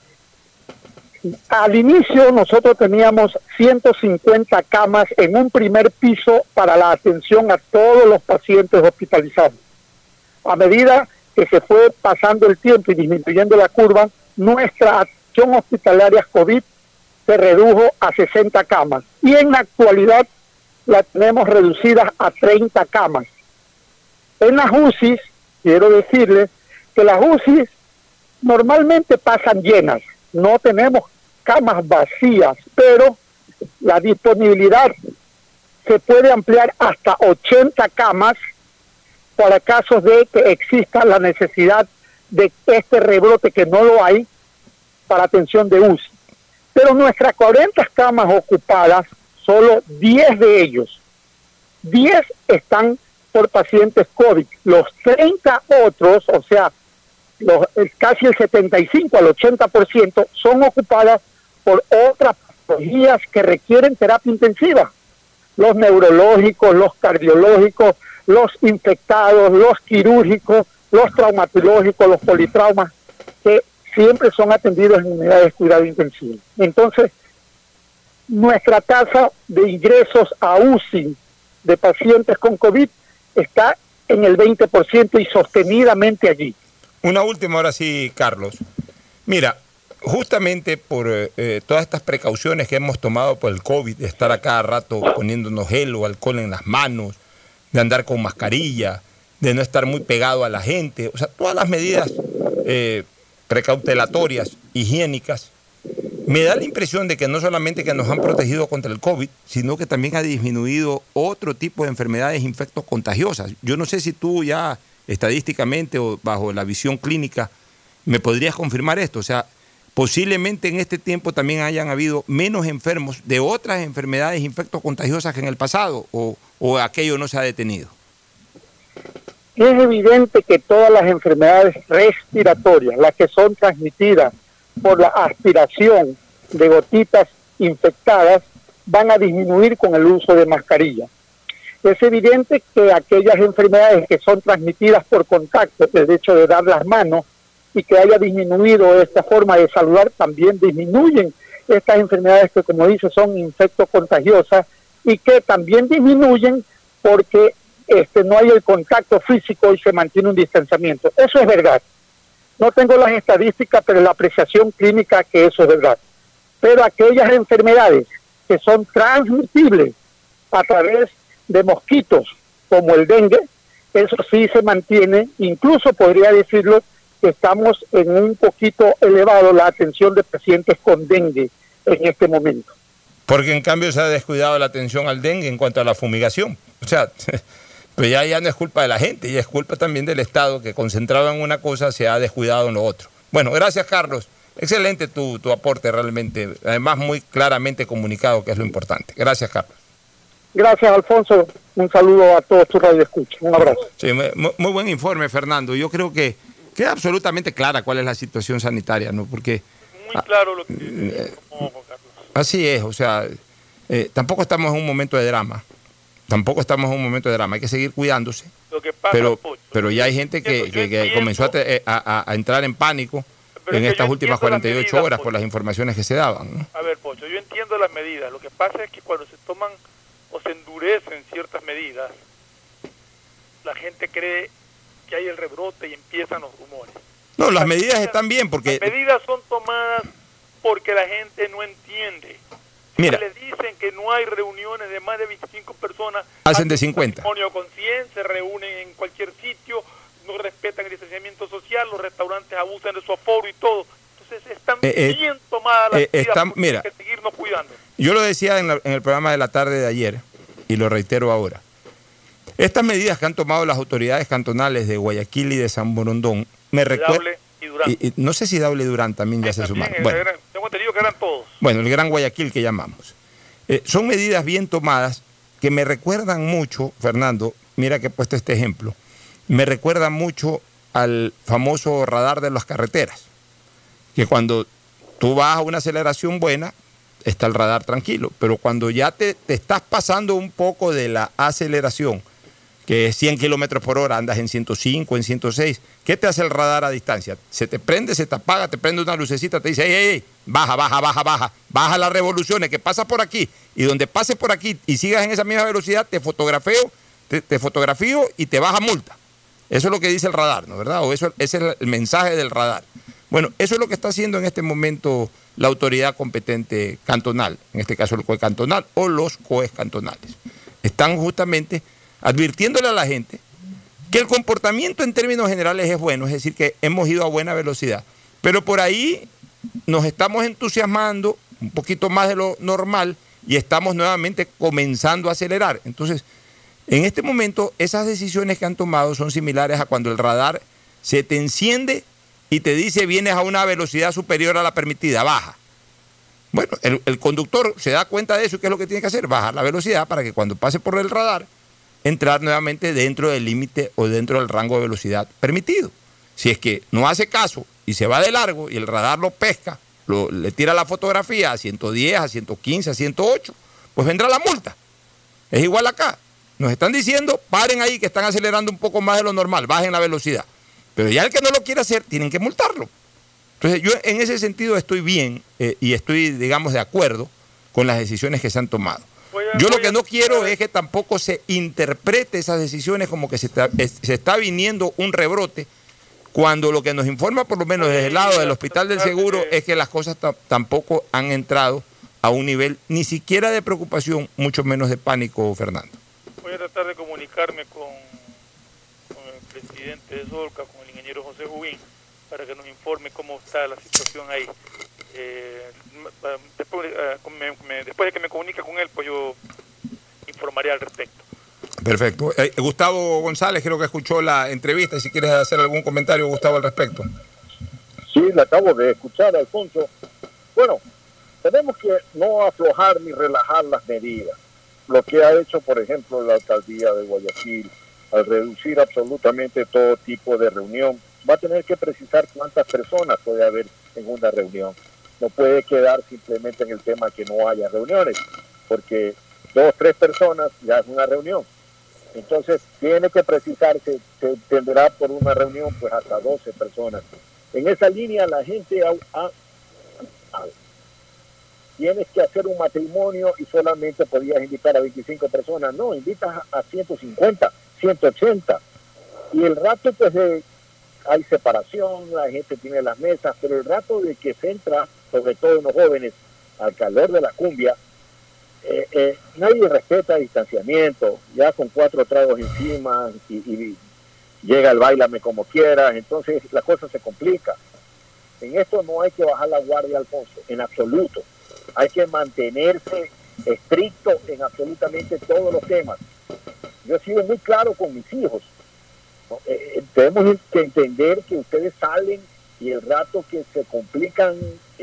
al inicio nosotros teníamos 150 camas en un primer piso para la atención a todos los pacientes hospitalizados. A medida que se fue pasando el tiempo y disminuyendo la curva, nuestra acción hospitalaria COVID se redujo a 60 camas y en la actualidad la tenemos reducida a 30 camas. En las UCIs, quiero decirles que las UCIs normalmente pasan llenas, no tenemos camas vacías, pero la disponibilidad se puede ampliar hasta 80 camas para casos de que exista la necesidad de este rebrote que no lo hay para atención de UCI. Pero nuestras 40 camas ocupadas, solo 10 de ellos, 10 están por pacientes COVID. Los 30 otros, o sea, los, casi el 75 al 80% son ocupadas por otras patologías que requieren terapia intensiva. Los neurológicos, los cardiológicos, los infectados, los quirúrgicos, los traumatológicos, los politraumas, que siempre son atendidos en unidades de cuidado intensivo. Entonces, nuestra tasa de ingresos a UCI de pacientes con COVID está en el 20% y sostenidamente allí. Una última, ahora sí, Carlos. Mira, justamente por eh, eh, todas estas precauciones que hemos tomado por el COVID, de estar a cada rato poniéndonos gel o alcohol en las manos, de andar con mascarilla, de no estar muy pegado a la gente, o sea, todas las medidas eh, precautelatorias, higiénicas, me da la impresión de que no solamente que nos han protegido contra el COVID, sino que también ha disminuido otro tipo de enfermedades infectos contagiosas. Yo no sé si tú ya estadísticamente o bajo la visión clínica me podrías confirmar esto. O sea, posiblemente en este tiempo también hayan habido menos enfermos de otras enfermedades infectos contagiosas que en el pasado o, o aquello no se ha detenido. Es evidente que todas las enfermedades respiratorias, las que son transmitidas por la aspiración de gotitas infectadas, van a disminuir con el uso de mascarilla. Es evidente que aquellas enfermedades que son transmitidas por contacto, el hecho de dar las manos y que haya disminuido esta forma de saludar, también disminuyen estas enfermedades que, como dice, son infectos contagiosas y que también disminuyen porque este, no hay el contacto físico y se mantiene un distanciamiento. Eso es verdad. No tengo las estadísticas, pero la apreciación clínica que eso es verdad. Pero aquellas enfermedades que son transmitibles a través de mosquitos, como el dengue, eso sí se mantiene, incluso podría decirlo que estamos en un poquito elevado la atención de pacientes con dengue en este momento. Porque en cambio se ha descuidado la atención al dengue en cuanto a la fumigación. O sea, pues ya, ya no es culpa de la gente, ya es culpa también del Estado que concentrado en una cosa se ha descuidado en lo otro. Bueno, gracias Carlos. Excelente tu, tu aporte realmente, además muy claramente comunicado, que es lo importante. Gracias Carlos. Gracias, Alfonso. Un saludo a todos tus radioescuchas. Un abrazo. Sí, muy, muy, buen informe, Fernando. Yo creo que queda absolutamente clara cuál es la situación sanitaria, ¿no? Porque... Muy claro lo que... Eh, así es, o sea, eh, tampoco estamos en un momento de drama. Tampoco estamos en un momento de drama. Hay que seguir cuidándose. Lo que pasa, pero, Pocho, pero ya hay gente que, que, que comenzó a, te, a, a, entrar en pánico en estas últimas 48 medidas, horas por las informaciones que se daban. ¿no? A ver, Pocho, yo entiendo las medidas. Lo que pasa es que cuando se toman o se endurecen ciertas medidas, la gente cree que hay el rebrote y empiezan los rumores. No, las, las medidas, medidas están bien porque... Las medidas son tomadas porque la gente no entiende. Mira, le dicen que no hay reuniones de más de 25 personas. Hacen de 50. con 100, se reúnen en cualquier sitio, no respetan el distanciamiento social, los restaurantes abusan de su aforo y todo. Entonces están eh, bien tomadas las eh, medidas mira, que seguirnos cuidando. Yo lo decía en, la, en, el programa de la tarde de ayer y lo reitero ahora. Estas medidas que han tomado las autoridades cantonales de Guayaquil y de San Borondón me recuerdan... Y, y, no sé si Dable Durán también ya se sumaron. Bueno, gran, tengo entendido que eran todos. Bueno, el Gran Guayaquil que llamamos. Eh, son medidas bien tomadas que me recuerdan mucho, Fernando, mira que he puesto este ejemplo, me recuerdan mucho al famoso radar de las carreteras, que cuando tú vas a una aceleración buena, está el radar tranquilo, pero cuando ya te, estás pasando un poco de la aceleración, que es 100 kilómetros por hora, andas en 105, en 106. ¿Qué te hace el radar a distancia? Se te prende, se te apaga, te prende una lucecita, te dice, ey, ey, ey, baja, baja, baja, baja, baja las revoluciones, que pasa por aquí. Y donde pases por aquí y sigas en esa misma velocidad, te fotografeo, te, te fotografío y te baja multa. Eso es lo que dice el radar, ¿no verdad? O eso ese es el mensaje del radar. Bueno, eso es lo que está haciendo en este momento la autoridad competente cantonal, en este caso el COE cantonal o los COEs cantonales. Están justamente advirtiéndole a la gente que el comportamiento en términos generales es bueno, es decir, que hemos ido a buena velocidad, pero por ahí nos estamos entusiasmando un poquito más de lo normal y estamos nuevamente comenzando a acelerar. Entonces, en este momento, esas decisiones que han tomado son similares a cuando el radar se te enciende y te dice vienes a una velocidad superior a la permitida, baja. Bueno, el, conductor se da cuenta de eso y ¿qué es lo que tiene que hacer? Bajar la velocidad para que cuando pase por el radar entrar nuevamente dentro del límite o dentro del rango de velocidad permitido. Si es que no hace caso y se va de largo y el radar lo pesca, le tira la fotografía a 110, a 115, a 108, pues vendrá la multa. Es igual acá. Nos están diciendo, paren ahí que están acelerando un poco más de lo normal, bajen la velocidad. Pero ya el que no lo quiere hacer, tienen que multarlo. Entonces yo en ese sentido estoy bien eh, y estoy, digamos, de acuerdo con las decisiones que se han tomado. Yo lo que no quiero es que tampoco se interprete esas decisiones como que se está, se está viniendo un rebrote, cuando lo que nos informa, por lo menos desde el lado del Hospital del Seguro, es que las cosas tampoco han entrado a un nivel ni siquiera de preocupación, mucho menos de pánico, Fernando. Voy a tratar de comunicarme con, el presidente de Solca, con ingeniero José Jubín, para que nos informe cómo está la situación ahí. Eh, después, eh, después de que me comunique con él, pues yo informaré al respecto. Perfecto. Eh, Gustavo González creo que escuchó la entrevista y si quieres hacer algún comentario, Gustavo, al respecto. Sí, la acabo de escuchar, Alfonso. Bueno, tenemos que no aflojar ni relajar las medidas. Lo que ha hecho, por ejemplo, la alcaldía de Guayaquil, al reducir absolutamente todo tipo de reunión, va a tener que precisar cuántas personas puede haber en una reunión. No puede quedar simplemente en el tema que no haya reuniones, porque dos, tres personas ya es una reunión. Entonces, tiene que precisarse, se tendrá por una reunión pues hasta 12 personas. En esa línea la gente ha, tienes que hacer un matrimonio y solamente podías invitar a 25 personas. No, invitas a 150, 180. Y el rato pues de, hay separación, la gente tiene las mesas, pero el rato de que se entra, sobre todo en los jóvenes, al calor de la cumbia, eh, eh, nadie respeta distanciamiento, ya con cuatro tragos encima y, llega el bailame como quieras, entonces la cosa se complica. En esto no hay que bajar la guardia, Alfonso, en absoluto. Hay que mantenerse estricto en absolutamente todos los temas. Yo he sido muy claro con mis hijos. Eh, tenemos que entender que ustedes salen y el rato que se complican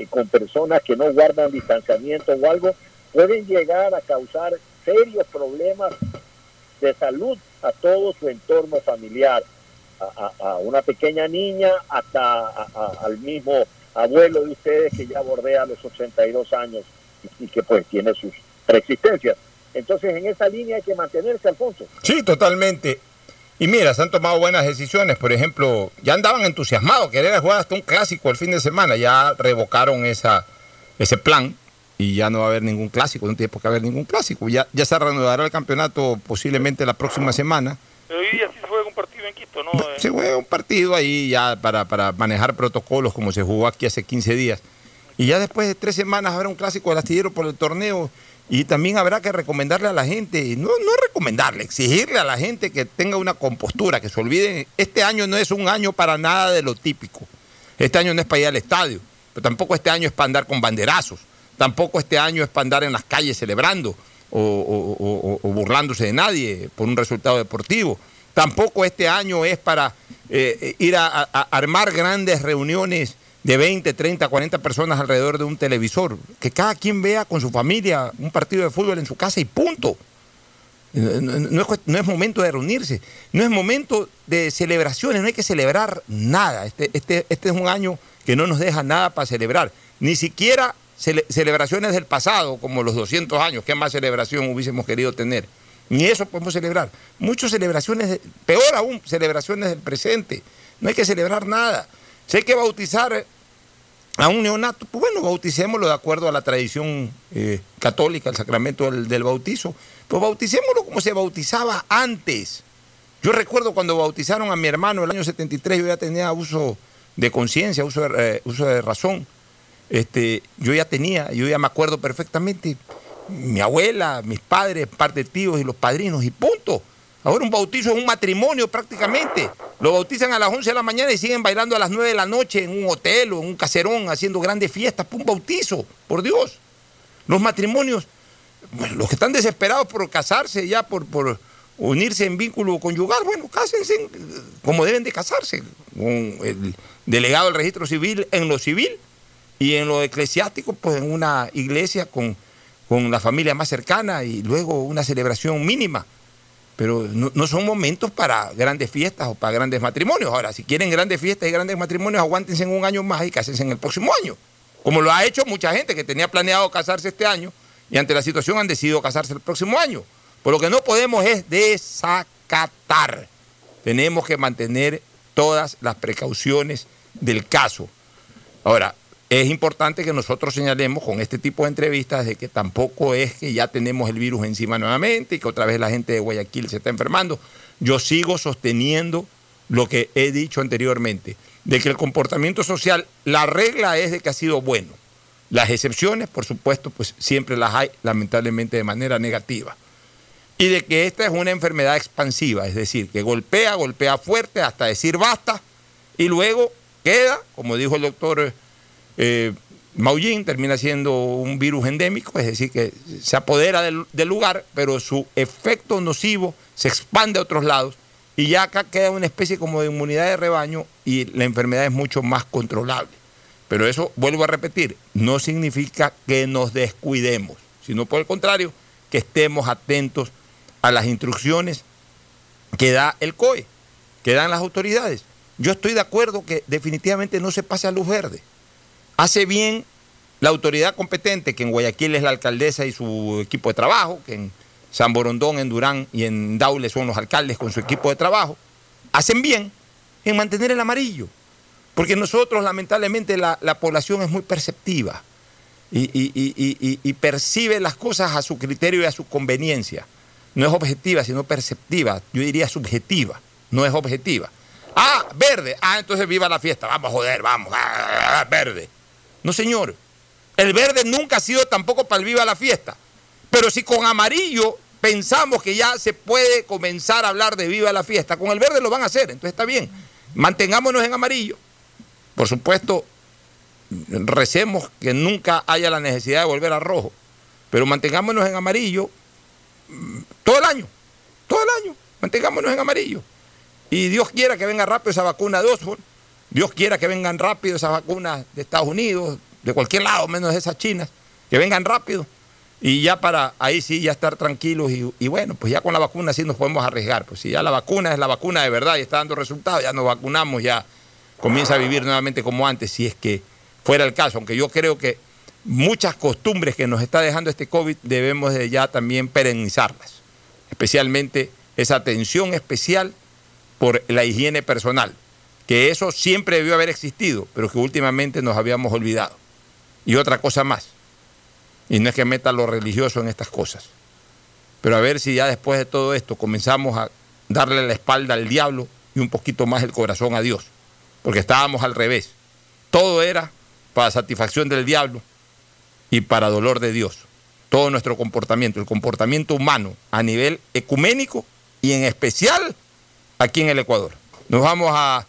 con personas que no guardan distanciamiento o algo, pueden llegar a causar serios problemas de salud a todo su entorno familiar, a, una pequeña niña hasta al mismo abuelo de ustedes que ya bordea los 82 años y, que pues tiene sus preexistencias. Entonces en esa línea hay que mantenerse, Alfonso. Sí, totalmente. Y mira, se han tomado buenas decisiones. Por ejemplo, ya andaban entusiasmados, querer jugar hasta un clásico el fin de semana. Ya revocaron esa, ese plan y ya no va a haber ningún clásico, no tiene por qué haber ningún clásico. Ya, ya se reanudará el campeonato posiblemente la próxima semana. Pero hoy día sí se juega un partido en Quito, ¿no? Se juega un partido ahí ya para, para manejar protocolos como se jugó aquí hace 15 días. Y ya después de tres semanas habrá un clásico del astillero por el torneo y también habrá que recomendarle a la gente, no, no recomendarle, exigirle a la gente que tenga una compostura, que se olviden, este año no es un año para nada de lo típico. Este año no es para ir al estadio, pero tampoco este año es para andar con banderazos. Tampoco este año es para andar en las calles celebrando o, burlándose de nadie por un resultado deportivo. Tampoco este año es para eh, ir a, armar grandes reuniones de 20, 30, 40 personas alrededor de un televisor. Que cada quien vea con su familia un partido de fútbol en su casa y punto. No es, no es, momento de reunirse, no es momento de celebraciones, no hay que celebrar nada. Este, este, este es un año que no nos deja nada para celebrar, ni siquiera celebraciones del pasado, como los 200 años, ¿qué más celebración hubiésemos querido tener? Ni eso podemos celebrar. Muchas celebraciones, peor aún, celebraciones del presente. No hay que celebrar nada. Si hay que bautizar a un neonato, pues bueno, bauticémoslo de acuerdo a la tradición eh, católica, el sacramento del, del, bautizo. Pues bauticémoslo como se bautizaba antes. Yo recuerdo cuando bautizaron a mi hermano en el año 73, yo ya tenía uso de conciencia, uso, eh, uso de razón este, yo ya tenía, yo ya me acuerdo perfectamente, mi abuela, mis padres, parte de tíos y los padrinos, y punto. Ahora un bautizo es un matrimonio prácticamente. Lo bautizan a las 11 de la mañana y siguen bailando a las 9 de la noche en un hotel o en un caserón haciendo grandes fiestas. Un bautizo, por Dios. Los matrimonios, los que están desesperados por casarse ya, por, unirse en vínculo conyugal, bueno, cásense como deben de casarse, con el delegado del registro civil en lo civil y en lo eclesiástico, pues en una iglesia con, con la familia más cercana y luego una celebración mínima. Pero no, son momentos para grandes fiestas o para grandes matrimonios. Ahora, si quieren grandes fiestas y grandes matrimonios, aguántense en un año más y cásense en el próximo año. Como lo ha hecho mucha gente que tenía planeado casarse este año y ante la situación han decidido casarse el próximo año. Por lo que no podemos es desacatar. Tenemos que mantener todas las precauciones del caso. Ahora, es importante que nosotros señalemos con este tipo de entrevistas de que tampoco es que ya tenemos el virus encima nuevamente y que otra vez la gente de Guayaquil se está enfermando. Yo sigo sosteniendo lo que he dicho anteriormente, de que el comportamiento social, la regla es de que ha sido bueno. Las excepciones, por supuesto, pues siempre las hay, lamentablemente de manera negativa. Y de que esta es una enfermedad expansiva, es decir, que golpea, golpea fuerte hasta decir basta, y luego queda, como dijo el doctor eh, Maullín termina siendo un virus endémico, es decir, que se apodera del, lugar, pero su efecto nocivo se expande a otros lados y ya acá queda una especie como de inmunidad de rebaño y la enfermedad es mucho más controlable. Pero eso, vuelvo a repetir, no significa que nos descuidemos, sino por el contrario, que estemos atentos a las instrucciones que da el COE, que dan las autoridades. Yo estoy de acuerdo que definitivamente no se pase a luz verde. Hace bien la autoridad competente, que en Guayaquil es la alcaldesa y su equipo de trabajo, que en San Borondón, en Durán y en Daule son los alcaldes con su equipo de trabajo, hacen bien en mantener el amarillo. Porque nosotros, lamentablemente, la, población es muy perceptiva y, percibe las cosas a su criterio y a su conveniencia. No es objetiva, sino perceptiva. Yo diría subjetiva, no es objetiva. Ah, verde. Ah, entonces viva la fiesta. Vamos a joder, vamos. Ah, verde. No, señor. El verde nunca ha sido tampoco para el viva la fiesta. Pero si con amarillo pensamos que ya se puede comenzar a hablar de viva la fiesta, con el verde lo van a hacer, entonces está bien. Mantengámonos en amarillo. Por supuesto, recemos que nunca haya la necesidad de volver a rojo, pero mantengámonos en amarillo mm, todo el año, todo el año, mantengámonos en amarillo. Y Dios quiera que venga rápido esa vacuna de Oxford Dios quiera que vengan rápido esas vacunas de Estados Unidos, de cualquier lado, menos de esas chinas, que vengan rápido. Y ya para ahí sí ya estar tranquilos y, bueno, pues ya con la vacuna sí nos podemos arriesgar. Pues si ya la vacuna es la vacuna de verdad y está dando resultados, ya nos vacunamos, ya comienza a vivir nuevamente como antes, si es que fuera el caso. Aunque yo creo que muchas costumbres que nos está dejando este COVID debemos de ya también perennizarlas. Especialmente esa atención especial por la higiene personal que eso siempre debió haber existido, pero que últimamente nos habíamos olvidado. Y otra cosa más, y no es que meta lo religioso en estas cosas, pero a ver si ya después de todo esto comenzamos a darle la espalda al diablo y un poquito más el corazón a Dios, porque estábamos al revés. Todo era para satisfacción del diablo y para dolor de Dios. Todo nuestro comportamiento, el comportamiento humano a nivel ecuménico y en especial aquí en el Ecuador. Nos vamos a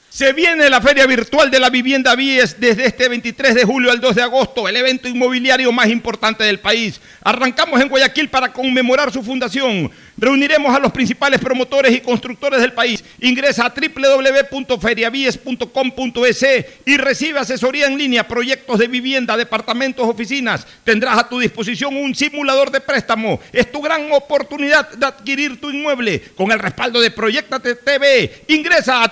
Se viene la Feria Virtual de la Vivienda Vies desde este 23 de julio al 2 de agosto, el evento inmobiliario más importante del país. Arrancamos en Guayaquil para conmemorar su fundación. Reuniremos a los principales promotores y constructores del país. Ingresa a www.feriavies.com.es y recibe asesoría en línea, proyectos de vivienda, departamentos, oficinas. Tendrás a tu disposición un simulador de préstamo. Es tu gran oportunidad de adquirir tu inmueble con el respaldo de Proyectate TV. Ingresa a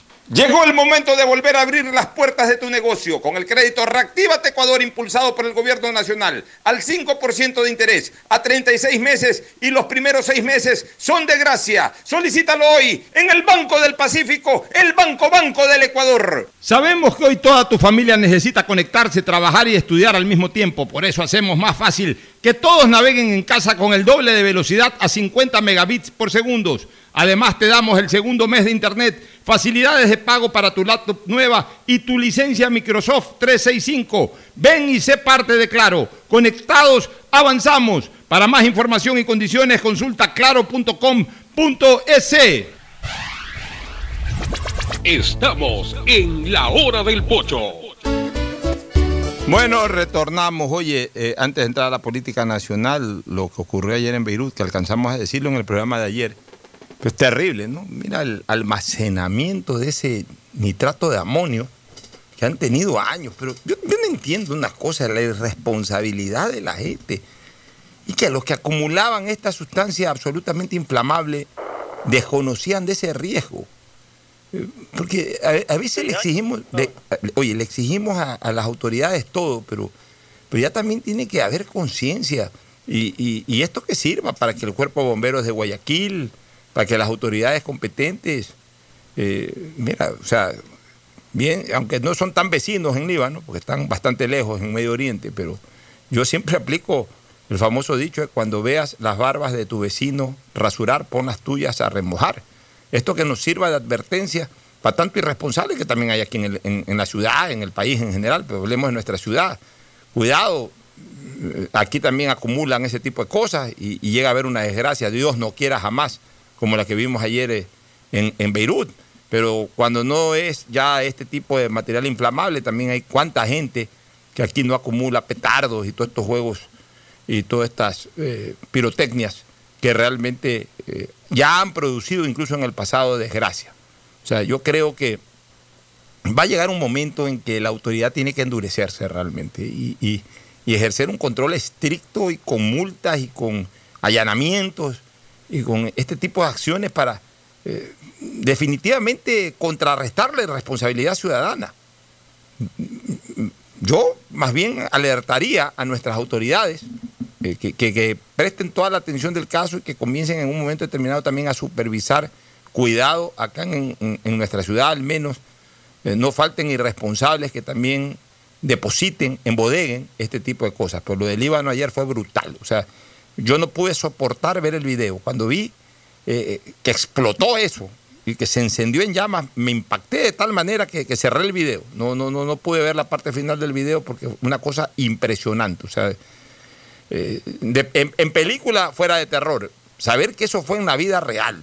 Llegó el momento de volver a abrir las puertas de tu negocio con el crédito Reactívate Ecuador impulsado por el gobierno nacional al 5% de interés a 36 meses y los primeros 6 meses son de gracia. Solicítalo hoy en el Banco del Pacífico, el Banco Banco del Ecuador. Sabemos que hoy toda tu familia necesita conectarse, trabajar y estudiar al mismo tiempo, por eso hacemos más fácil Que todos naveguen en casa con el doble de velocidad a 50 megabits por segundo. Además te damos el segundo mes de internet, facilidades de pago para tu laptop nueva y tu licencia Microsoft 365. Ven y sé parte de Claro. Conectados, avanzamos. Para más información y condiciones consulta claro.com.es. Estamos en la hora del pocho. Bueno, retornamos. Oye, eh, antes de entrar a la política nacional, lo que ocurrió ayer en Beirut, que alcanzamos a decirlo en el programa de ayer, es terrible, ¿no? Mira el almacenamiento de ese nitrato de amonio que han tenido años, pero yo, yo no entiendo una cosa, la irresponsabilidad de la gente. Y que los que acumulaban esta sustancia absolutamente inflamable desconocían de ese riesgo. Porque a, a veces le exigimos, le- oye, le exigimos a, a las autoridades todo, pero, pero ya también tiene que haber conciencia. Y, y- y esto que sirva para que el Cuerpo de Bomberos de Guayaquil, para que las autoridades competentes, eh, mira, o sea, bien, aunque no son tan vecinos en Líbano, porque están bastante lejos en Medio Oriente, pero yo siempre aplico el famoso dicho de cuando veas las barbas de tu vecino rasurar, pon las tuyas a remojar. Esto que nos sirva de advertencia para tanto irresponsables que también hay aquí en, la ciudad, en el país en general, pero hablemos de nuestra ciudad. Cuidado, eh, aquí también acumulan ese tipo de cosas y, llega a haber una desgracia, Dios no quiera jamás, como la que vimos ayer eh, en, en Beirut. Pero cuando no es ya este tipo de material inflamable, también hay cuánta gente que aquí no acumula petardos y todos estos juegos y todas estas eh, pirotecnias que realmente ya han producido incluso en el pasado desgracia. O sea, yo creo que va a llegar un momento en que la autoridad tiene que endurecerse realmente y, ejercer un control estricto y con multas y con allanamientos y con este tipo de acciones para eh, definitivamente contrarrestar la irresponsabilidad ciudadana. Yo más bien alertaría a nuestras autoridades eh, que, que- que presten toda la atención del caso y que comiencen en un momento determinado también a supervisar cuidado acá en, en- en nuestra ciudad al menos. Eh, no falten irresponsables que también depositen, embodeguen este tipo de cosas. Pero lo del Líbano ayer fue brutal. O sea, yo no pude soportar ver el video. Cuando vi eh, que explotó eso y que se encendió en llamas, me impacté de tal manera que, que cerré el video. No, no, no, no pude ver la parte final del video porque fue una cosa impresionante. O sea, eh, en, película fuera de terror, saber que eso fue en la vida real,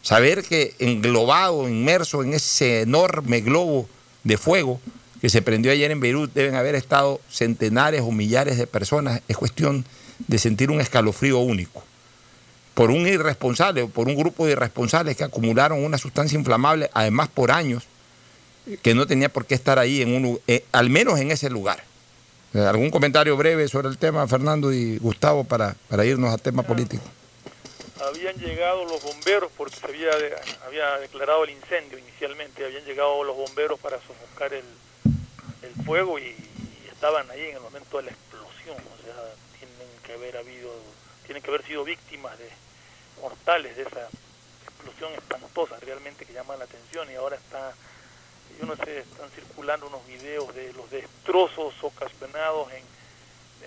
saber que englobado, inmerso en ese enorme globo de fuego que se prendió ayer en Beirut, deben haber estado centenares o millares de personas, es cuestión de sentir un escalofrío único. Por un irresponsable por un grupo de irresponsables que acumularon una sustancia inflamable, además por años, que no tenía por qué estar ahí, en un, eh, al menos en ese lugar. Eh, ¿Algún comentario breve sobre el tema, Fernando y Gustavo, para, para irnos a tema político? habían llegado los bomberos porque se había, había declarado el incendio inicialmente, habían llegado los bomberos para sofocar el, el fuego y, estaban ahí en el momento de la explosión, o sea, tienen que haber habido, tienen que haber sido víctimas de mortales de esa explosión espantosa realmente que llama la atención y ahora está, yo no sé, están circulando unos videos de los destrozos ocasionados en,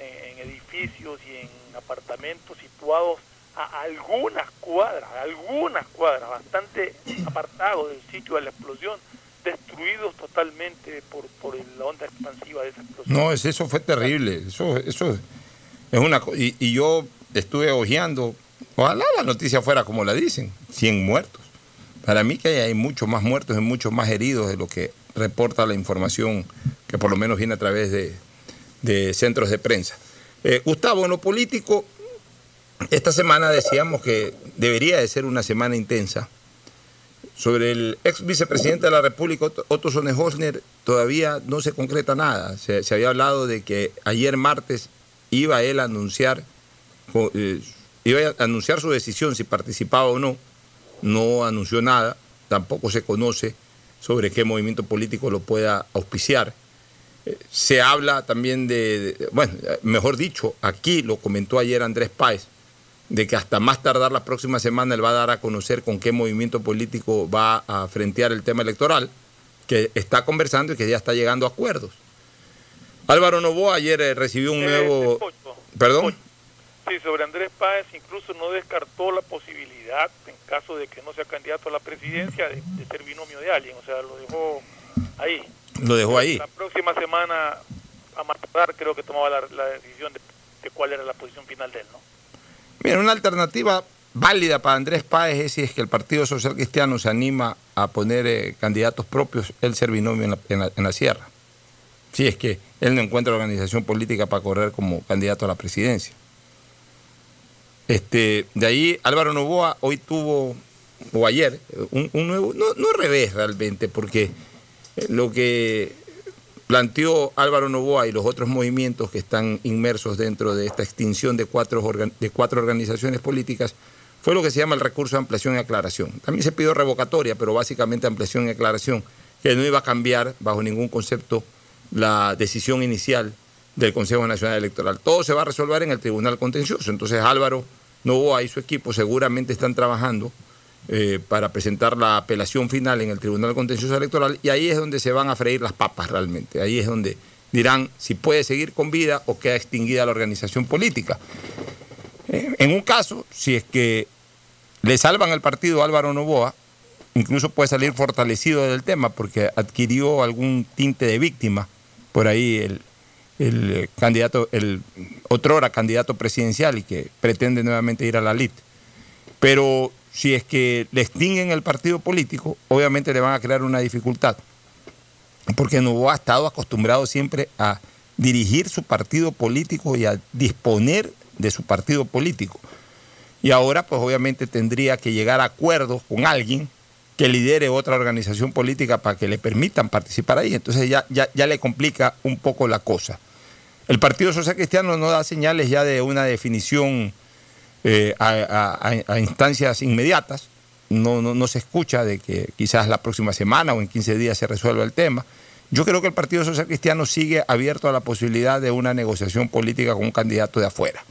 en, en edificios y en apartamentos situados a algunas cuadras, algunas cuadras, bastante apartados del sitio de la explosión, destruidos totalmente por, por la onda expansiva de esa explosión. No, es- eso fue terrible. Eso, eso es una y, y yo estuve hojeando. Ojalá la noticia fuera como la dicen, 100 muertos. Para mí que hay, muchos más muertos y muchos más heridos de lo que reporta la información que por lo menos viene a través de, centros de prensa. Eh, Gustavo, en lo político, esta semana decíamos que debería de ser una semana intensa. Sobre el ex vicepresidente de la República, Otto- Sonnenhosner, todavía no se concreta nada. Se, había hablado de que ayer martes iba él a anunciar, eh, iba a anunciar su decisión si participaba o no. No anunció nada, tampoco se conoce sobre qué movimiento político lo pueda auspiciar. Eh, Se habla también de, de- bueno, eh, mejor dicho, aquí lo comentó ayer Andrés Páez, de que hasta más tardar la próxima semana él va a dar a conocer con qué movimiento político va a frentear el tema electoral, que está conversando y que ya está llegando a acuerdos. Álvaro Novoa ayer eh, recibió un nuevo... ¿Perdón? Sí, sobre Andrés Páez incluso no descartó la posibilidad, caso de que no sea candidato a la presidencia, de, de ser binomio de alguien. O sea, lo dejó ahí. Lo dejó ahí. La próxima semana, a tardar, creo que tomaba la, la decisión de, de cuál era la posición final de él, ¿no? Mira, una alternativa válida para Andrés Páez es si es que el Partido Social Cristiano se anima a poner eh, candidatos propios, él ser binomio en la, en, la, en la sierra. Si es que él no encuentra organización política para correr como candidato a la presidencia. Este, de ahí Álvaro Novoa hoy tuvo, o ayer, un, nuevo, no, no revés realmente, porque lo que planteó Álvaro Novoa y los otros movimientos que están inmersos dentro de esta extinción de cuatro, de cuatro organizaciones políticas fue lo que se llama el recurso de ampliación y aclaración. También se pidió revocatoria, pero básicamente ampliación y aclaración, que no iba a cambiar bajo ningún concepto la decisión inicial del Consejo Nacional Electoral. Todo se va a resolver en el Tribunal Contencioso. Entonces Álvaro Novoa y su equipo seguramente están trabajando eh, para presentar la apelación final en el Tribunal Contencioso Electoral y ahí es donde se van a freír las papas realmente. Ahí es donde dirán si puede seguir con vida o queda extinguida la organización política. Eh, en un caso, si es que le salvan el partido a Álvaro Novoa, incluso puede salir fortalecido del tema porque adquirió algún tinte de víctima por ahí el, el eh, candidato, el otrora candidato presidencial y que pretende nuevamente ir a la LIT. Pero si es que le extinguen el partido político, obviamente le van a crear una dificultad. Porque Novoa ha estado acostumbrado siempre a dirigir su partido político y a disponer de su partido político. Y ahora, pues obviamente tendría que llegar a acuerdos con alguien que lidere otra organización política para que le permitan participar ahí. Entonces ya, ya, ya le complica un poco la cosa. El Partido Social Cristiano no da señales ya de una definición eh, a, instancias inmediatas. No, se escucha de que quizás la próxima semana o en 15 días se resuelva el tema. Yo creo que el Partido Social Cristiano sigue abierto a la posibilidad de una negociación política con un candidato de afuera.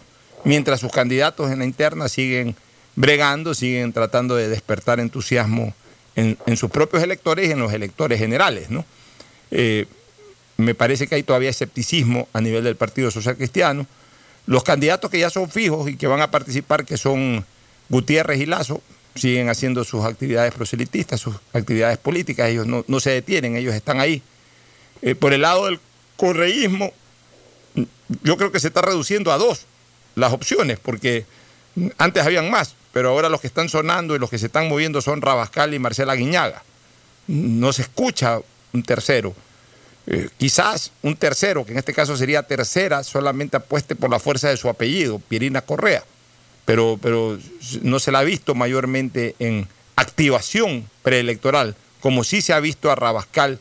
Mientras sus candidatos en la interna siguen bregando, siguen tratando de despertar entusiasmo en, en sus propios electores y en los electores generales. ¿no? Eh, me parece que hay todavía escepticismo a nivel del Partido Social Cristiano. Los candidatos que ya son fijos y que van a participar, que son Gutiérrez y Lazo, siguen haciendo sus actividades proselitistas, sus actividades políticas, ellos no, no se detienen, ellos están ahí. Eh, por el lado del correísmo, yo creo que se está reduciendo a dos las opciones, porque antes habían más, pero ahora los que están sonando y los que se están moviendo son Rabascal y Marcela Guiñaga. No se escucha un tercero. Eh, quizás un tercero, que en este caso sería tercera, solamente apueste por la fuerza de su apellido, Pirina Correa, pero, pero no se la ha visto mayormente en activación preelectoral, como sí se ha visto a Rabascal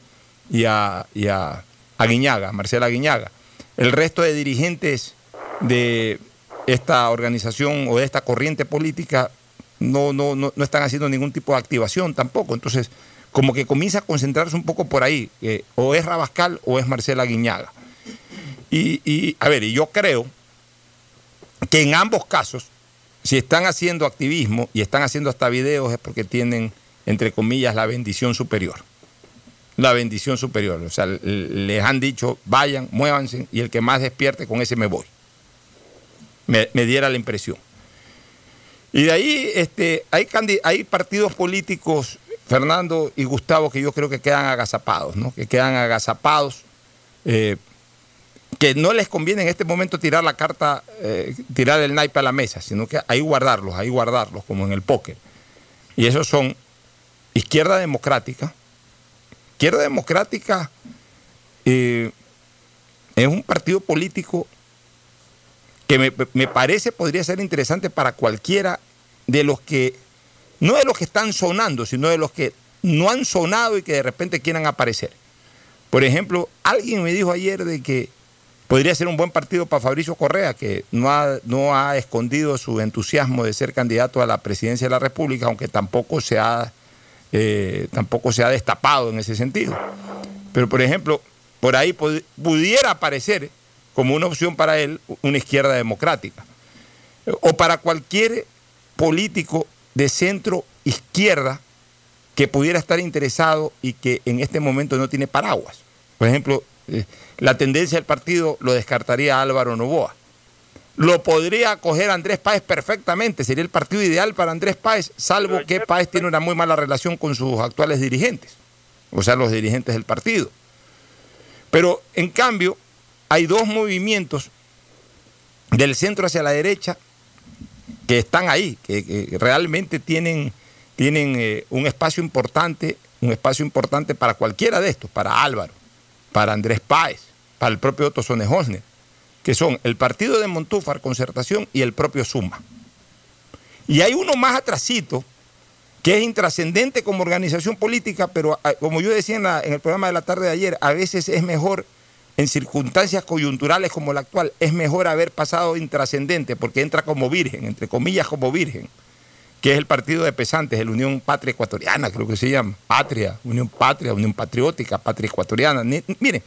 y a, y a, Guiñaga, Marcela Guiñaga. El resto de dirigentes de esta organización o de esta corriente política no, no, no, no están haciendo ningún tipo de activación tampoco. Entonces, como que comienza a concentrarse un poco por ahí, o es Rabascal o es Marcela Guiñaga. Y, a ver, yo creo que en ambos casos, si están haciendo activismo y están haciendo hasta videos es porque tienen, entre comillas, la bendición superior. La bendición superior. O sea, les han dicho, vayan, muévanse, y el que más despierte, con ese me voy. Me, diera la impresión. Y de ahí este, hay, hay partidos políticos, Fernando y Gustavo, que yo creo que quedan agazapados, ¿no? Que quedan agazapados, eh, que no les conviene en este momento tirar la carta, eh, tirar el naipe a la mesa, sino que ahí guardarlos, ahí guardarlos, como en el póker. Y esos son Izquierda Democrática. Izquierda Democrática eh, es un partido político que me, me parece podría ser interesante para cualquiera de los que, no de los que están sonando, sino de los que no han sonado y que de repente quieran aparecer. Por ejemplo, alguien me dijo ayer de que podría ser un buen partido para Fabricio Correa, que no ha, no ha escondido su entusiasmo de ser candidato a la presidencia de la República, aunque tampoco se ha, eh, tampoco se ha destapado en ese sentido. Pero, por ejemplo, por ahí pudiera aparecer como una opción para él una izquierda democrática. O para cualquier político de centro izquierda que pudiera estar interesado y que en este momento no tiene paraguas. Por ejemplo, eh, la tendencia del partido lo descartaría Álvaro Novoa. lo podría acoger Andrés Páez perfectamente, sería el partido ideal para Andrés Páez, salvo que Páez tiene una muy mala relación con sus actuales dirigentes, o sea, los dirigentes del partido. Pero en cambio, hay dos movimientos del centro hacia la derecha que están ahí, que, realmente tienen, tienen eh, un espacio importante, un espacio importante para cualquiera de estos, para Álvaro, para Andrés Páez, para el propio Otto Sonejosner que son el partido de Montúfar, Concertación y el propio Suma. Y hay uno más atrasito, que es intrascendente como organización política, pero ah, como yo decía en, el programa de la tarde de ayer, a veces es mejor, en circunstancias coyunturales como la actual, es mejor haber pasado intrascendente, porque entra como virgen, entre comillas como virgen, que es el partido de pesantes, el Unión Patria Ecuatoriana, creo que se llama, Patria, Unión Patria, Unión Patriótica, Patria Ecuatoriana. miren,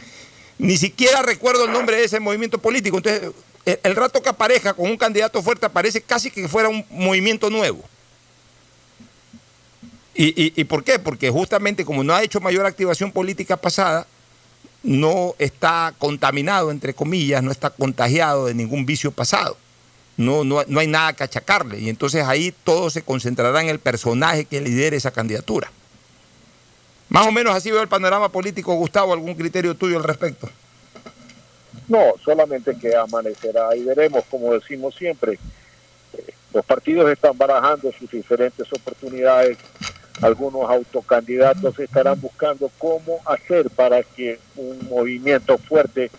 ni siquiera recuerdo el nombre de ese movimiento político. Entonces, el, rato que aparezca con un candidato fuerte aparece casi que fuera un movimiento nuevo. ¿Y, por qué? Porque justamente como no ha hecho mayor activación política pasada, no está contaminado, entre comillas, no está contagiado de ningún vicio pasado. No, no, no hay nada que achacarle. Y entonces ahí todo se concentrará en el personaje que lidere esa candidatura. Más o menos así veo el panorama político, Gustavo, ¿algún criterio tuyo al respecto? No, solamente que amanecerá y veremos, como decimos siempre, los partidos están barajando sus diferentes oportunidades, algunos autocandidatos estarán buscando cómo hacer para que un movimiento fuerte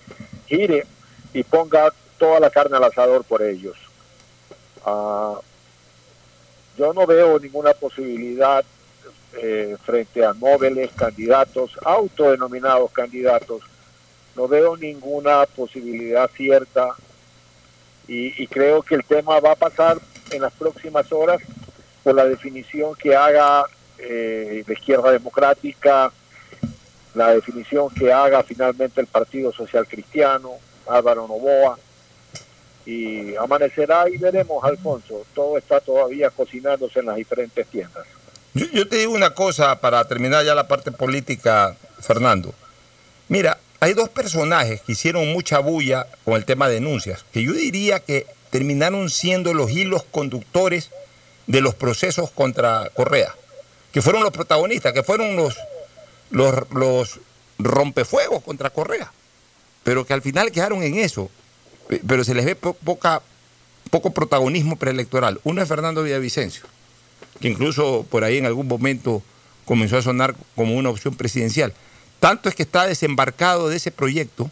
gire y ponga toda la carne al asador por ellos. Ah, yo no veo ninguna posibilidad eh, frente a nobles candidatos, autodenominados candidatos. No veo ninguna posibilidad cierta y, creo que el tema va a pasar en las próximas horas por la definición que haga eh, la izquierda democrática, la definición que haga finalmente el Partido Social Cristiano, Álvaro Novoa, y amanecerá y veremos, Alfonso. Todo está todavía cocinándose en las diferentes tiendas. Yo, te digo una cosa para terminar ya la parte política, Fernando. Mira, hay dos personajes que hicieron mucha bulla con el tema de denuncias, que yo diría que terminaron siendo los hilos conductores de los procesos contra Correa, que fueron los protagonistas, que fueron los, los, rompefuegos contra Correa, pero que al final quedaron en eso, pero se les ve poca, poco protagonismo preelectoral. Uno es Fernando Villavicencio que incluso por ahí en algún momento comenzó a sonar como una opción presidencial. Tanto es que está desembarcado de ese proyecto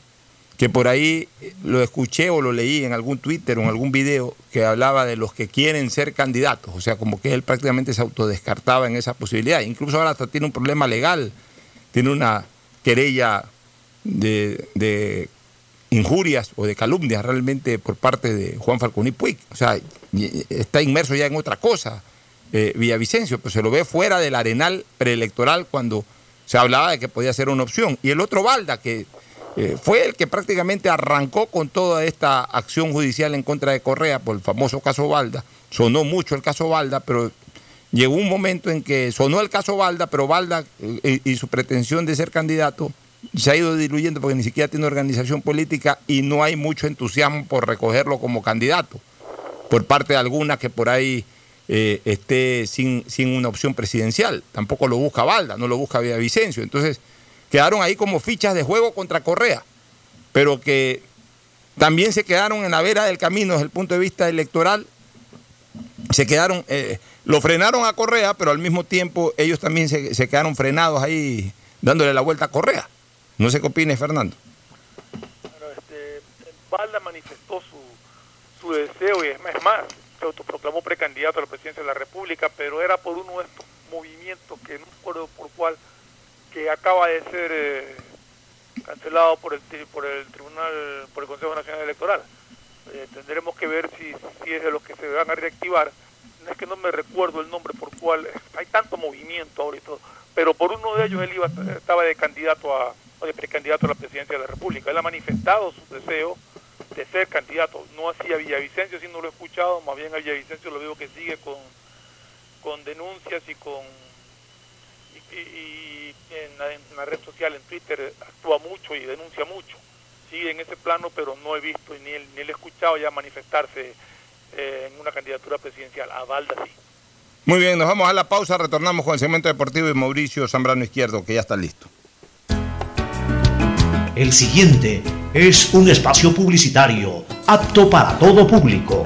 que por ahí lo escuché o lo leí en algún Twitter o en algún video que hablaba de los que quieren ser candidatos, o sea, como que él prácticamente se autodescartaba en esa posibilidad. Incluso ahora hasta tiene un problema legal, tiene una querella de, de injurias o de calumnias realmente por parte de Juan Falcón y Puig. O sea, está inmerso ya en otra cosa eh, Villavicencio, pues se lo ve fuera del arenal preelectoral cuando se hablaba de que podía ser una opción. Y el otro Balda, que eh, fue el que prácticamente arrancó con toda esta acción judicial en contra de Correa por el famoso caso Balda. Sonó mucho el caso Balda, pero llegó un momento en que sonó el caso Balda, pero Balda eh, y su pretensión de ser candidato se ha ido diluyendo porque ni siquiera tiene organización política y no hay mucho entusiasmo por recogerlo como candidato por parte de algunas que por ahí eh, esté sin, sin, una opción presidencial. Tampoco lo busca Valda, no lo busca Villavicencio. Entonces, quedaron ahí como fichas de juego contra Correa, pero que también se quedaron en la vera del camino desde el punto de vista electoral. Se quedaron, eh, lo frenaron a Correa, pero al mismo tiempo ellos también se, se, quedaron frenados ahí dándole la vuelta a Correa. No sé qué opines, Fernando. Este, manifestó su, su deseo y es más, se autoproclamó precandidato a la presidencia de la República, pero era por uno de estos movimientos que no recuerdo por cuál, que acaba de ser eh, cancelado por el, por el Tribunal, por el Consejo Nacional Electoral. Eh, tendremos que ver si, si es de los que se van a reactivar. No es que no me recuerdo el nombre por cuál, hay tanto movimiento ahora y todo, pero por uno de ellos él iba, estaba de candidato a, o de precandidato a la presidencia de la República. Él ha manifestado su deseo de ser candidato. No así a Villavicencio, si no lo he escuchado, más bien a Villavicencio lo veo que sigue con, con denuncias y con y, en, la, red social, en Twitter, actúa mucho y denuncia mucho. sigue en ese plano, pero no he visto ni, ni le he escuchado ya manifestarse eh, en una candidatura presidencial. A Valda sí. Muy bien, nos vamos a la pausa, retornamos con el segmento deportivo y Mauricio Zambrano Izquierdo, que ya está listo. El siguiente es un espacio publicitario apto para todo público.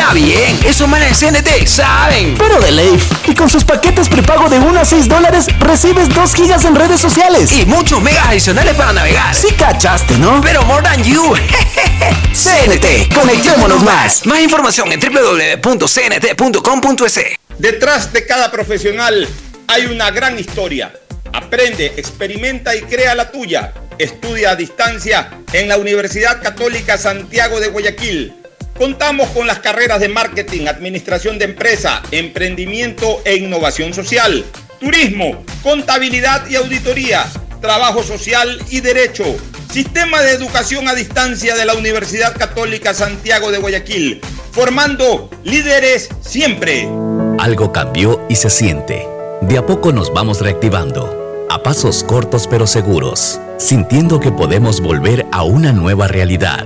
bien, esos manes de CNT saben. Pero de Leif. Y con sus paquetes prepago de 1 a 6 dólares, recibes 2 gigas en redes sociales. Y muchos megas adicionales para navegar. Sí cachaste, ¿no? Pero more than you. CNT, conectémonos más. Más información en www.cnt.com.es. Detrás de cada profesional hay una gran historia. Aprende, experimenta y crea la tuya. Estudia a distancia en la Universidad Católica Santiago de Guayaquil. Contamos con las carreras de marketing, administración de empresa, emprendimiento e innovación social, turismo, contabilidad y auditoría, trabajo social y derecho. Sistema de educación a distancia de la Universidad Católica Santiago de Guayaquil, formando líderes siempre. Algo cambió y se siente. De a poco nos vamos reactivando, a pasos cortos pero seguros, sintiendo que podemos volver a una nueva realidad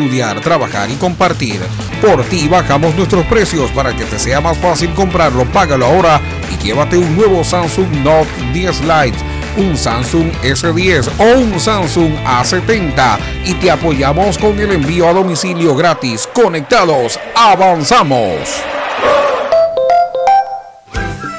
trabajar y compartir. Por ti bajamos nuestros precios para que te sea más fácil comprarlo. Págalo ahora y llévate un nuevo Samsung Note 10 Lite, un Samsung S10 o un Samsung A70 y te apoyamos con el envío a domicilio gratis. Conectados, avanzamos.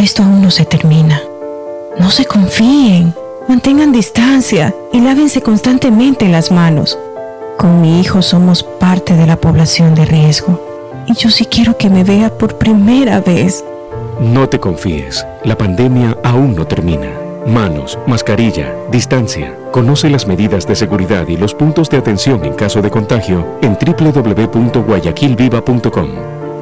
Esto aún no se termina. No se confíen. Mantengan distancia y lávense constantemente las manos. Con mi hijo somos parte de la población de riesgo. Y yo sí quiero que me vea por primera vez. No te confíes, la pandemia aún no termina. Manos, mascarilla, distancia. Conoce las medidas de seguridad y los puntos de atención en caso de contagio en www.guayaquilviva.com.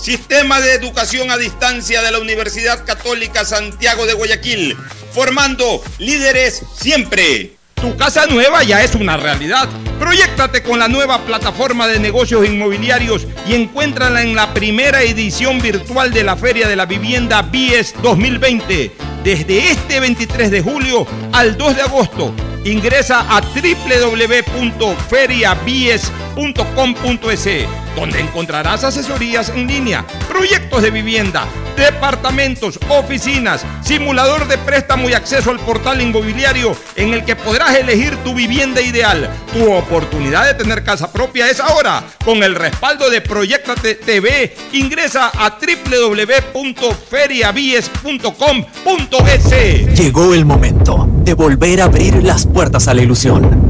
Sistema de Educación a Distancia de la Universidad Católica Santiago de Guayaquil, formando líderes siempre. Tu casa nueva ya es una realidad. Proyectate con la nueva plataforma de negocios inmobiliarios y encuéntrala en la primera edición virtual de la Feria de la Vivienda BIES 2020. Desde este 23 de julio al 2 de agosto, Ingresa a www.feriabies.com.es, donde encontrarás asesorías en línea, proyectos de vivienda, departamentos, oficinas, simulador de préstamo y acceso al portal inmobiliario en el que podrás elegir tu vivienda ideal. Tu oportunidad de tener casa propia es ahora. Con el respaldo de Proyectate TV, ingresa a www.feriabies.com.es. Llegó el momento de volver a abrir las puertas a la ilusión,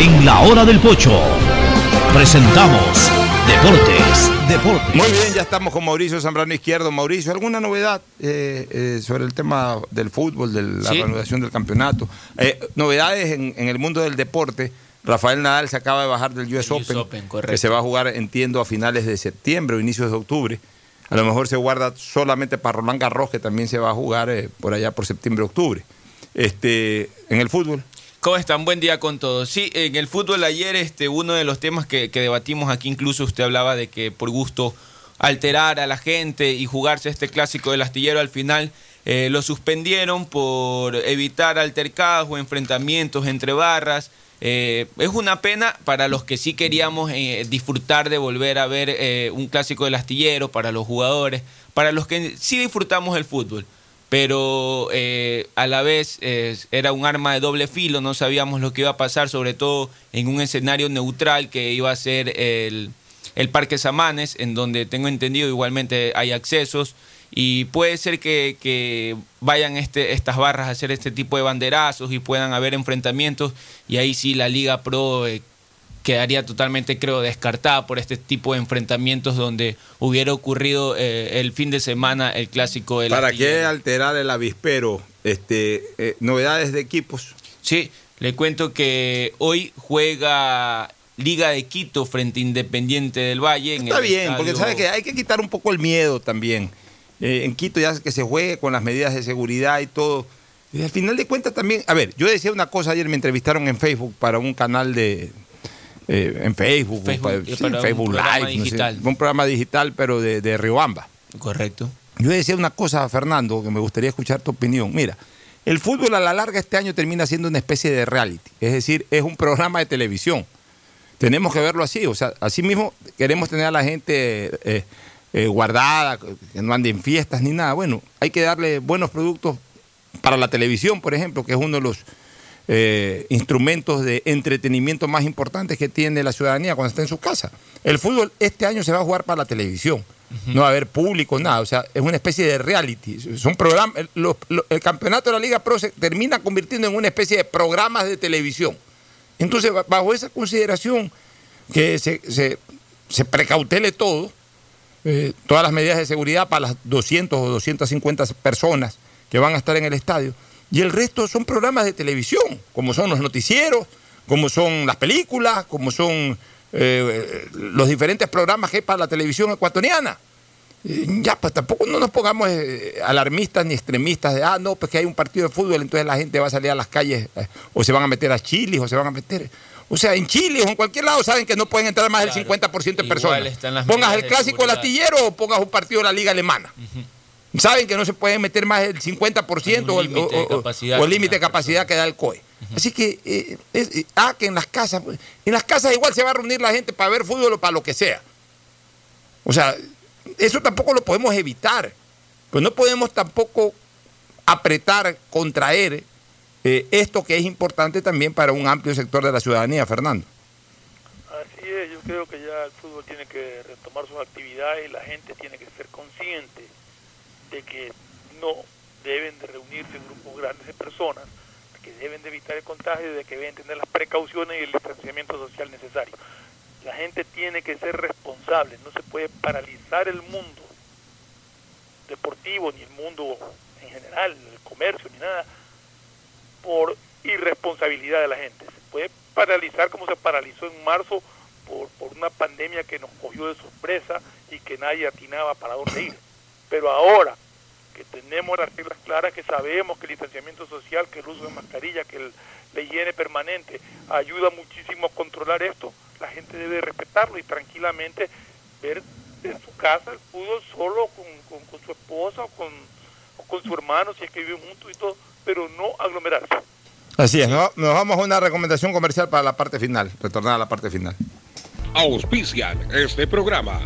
En la hora del pocho presentamos Deportes. Deportes. Muy bien, ya estamos con Mauricio Zambrano Izquierdo. Mauricio, ¿alguna novedad eh, eh, sobre el tema del fútbol, de la Sí. reanudación del campeonato? Eh, novedades en, en el mundo del deporte. Rafael Nadal se acaba de bajar del US, US Open, que se va a jugar, entiendo, a finales de septiembre o inicios de octubre. A lo mejor se guarda solamente para Roland Garros, que también se va a jugar eh, por allá por septiembre-octubre. Este, en el fútbol. ¿Cómo están? Buen día con todos. Sí, en el fútbol ayer este, uno de los temas que, que debatimos aquí, incluso usted hablaba de que por gusto alterar a la gente y jugarse este clásico del astillero al final eh, lo suspendieron por evitar altercados o enfrentamientos entre barras. Eh, es una pena para los que sí queríamos eh, disfrutar de volver a ver un clásico del astillero, para los jugadores, para los que sí disfrutamos el fútbol pero eh, a la vez eh, era un arma de doble filo, no sabíamos lo que iba a pasar, sobre todo en un escenario neutral que iba a ser el, el Parque Samanes, en donde tengo entendido igualmente hay accesos y puede ser que, que vayan este, estas barras a hacer este tipo de banderazos y puedan haber enfrentamientos y ahí sí la Liga Pro eh, quedaría totalmente, creo, descartada por este tipo de enfrentamientos donde hubiera ocurrido eh, el fin de semana el clásico del ¿Para astillero. qué alterar el avispero? Este, eh, novedades de equipos. Sí, le cuento que hoy juega Liga de Quito frente a Independiente del Valle. En Está el bien, porque sabes que hay que quitar un poco el miedo también. Eh, en Quito ya que se juegue con las medidas de seguridad y todo. Y al final de cuentas también, a ver, yo decía una cosa ayer, me entrevistaron en Facebook para un canal de, eh, en Facebook, Facebook, sí, Facebook Live, no sé, digital. un programa digital, pero de, de Riobamba. Correcto. Yo decía una cosa, Fernando, que me gustaría escuchar tu opinión. Mira, el fútbol a la larga este año termina siendo una especie de reality, es decir, es un programa de televisión. Tenemos que verlo así, o sea, así mismo queremos tener a la gente eh, eh, guardada, que no ande en fiestas ni nada. Bueno, hay que darle buenos productos para la televisión, por ejemplo, que es uno de los eh, instrumentos de entretenimiento más importantes que tiene la ciudadanía cuando está en su casa. El fútbol este año se va a jugar para la televisión. No va a haber público, nada. O sea, es una especie de reality. Son programas. El, los- lo- el campeonato de la Liga Pro se termina convirtiendo en una especie de programas de televisión. Entonces, ba- bajo esa consideración, que se, se, se precautele todo, eh, todas las medidas de seguridad para las 200 o 250 personas que van a estar en el estadio. Y el resto son programas de televisión, como son los noticieros, como son las películas, como son eh, los diferentes programas que hay para la televisión ecuatoriana. Eh, Ya, pues tampoco no nos pongamos eh, alarmistas ni extremistas de, ah, no, pues que hay un partido de fútbol, entonces la gente va a salir a las calles eh, o se van a meter a Chile o se van a meter. O sea, en Chile o en cualquier lado saben que no pueden entrar más del 50% de personas. Pongas el clásico astillero o pongas un partido de la Liga Alemana. Saben que no se pueden meter más del 50% o el límite de o- o- capacidad o el que límite de capacidad que da el COE. Así que, eh, es- eh, ah, que en las casas, pues, en las casas igual se va a reunir la gente para ver fútbol o para lo que sea. O sea, eso tampoco lo podemos evitar. Pues no podemos tampoco apretar, contraer eh, esto que es importante también para un amplio sector de la ciudadanía, Fernando. Así es, yo creo que ya el fútbol tiene que retomar sus actividades y la gente tiene que ser consciente de que no deben de reunirse grupos grandes de personas, que deben de evitar el contagio de que deben tener las precauciones y el distanciamiento social necesario. La gente tiene que ser responsable, no se puede paralizar el mundo deportivo ni el mundo en general, el comercio ni nada, por irresponsabilidad de la gente. Se puede paralizar como se paralizó en marzo por, por una pandemia que nos cogió de sorpresa y que nadie atinaba para dónde ir. Pero ahora que tenemos las reglas claras, que sabemos que el distanciamiento social, que el uso de mascarilla, que el- la higiene permanente ayuda muchísimo a controlar esto, la gente debe respetarlo y tranquilamente ver en su casa el fútbol solo con, con- con su esposa o con, o con su hermano, si es que viven juntos y todo, pero no aglomerarse. Así es, nos vamos a una recomendación comercial para la parte final, retornar a la parte final. Auspician este programa.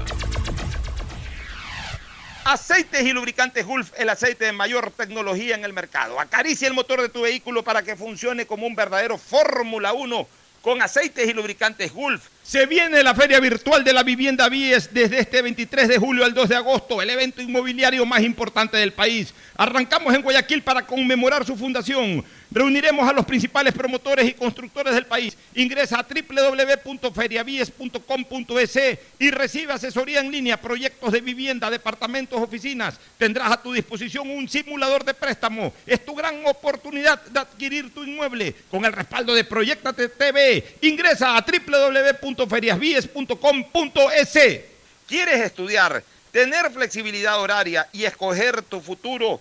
Aceites y lubricantes Gulf, el aceite de mayor tecnología en el mercado. Acaricia el motor de tu vehículo para que funcione como un verdadero Fórmula 1 con aceites y lubricantes Gulf. Se viene la Feria Virtual de la Vivienda Vies desde este 23 de julio al 2 de agosto, el evento inmobiliario más importante del país. Arrancamos en Guayaquil para conmemorar su fundación. Reuniremos a los principales promotores y constructores del país. Ingresa a www.feriavies.com.es y recibe asesoría en línea, proyectos de vivienda, departamentos, oficinas. Tendrás a tu disposición un simulador de préstamo. Es tu gran oportunidad de adquirir tu inmueble con el respaldo de Proyectate TV. Ingresa a www.feriasvies.com.es. ¿Quieres estudiar, tener flexibilidad horaria y escoger tu futuro?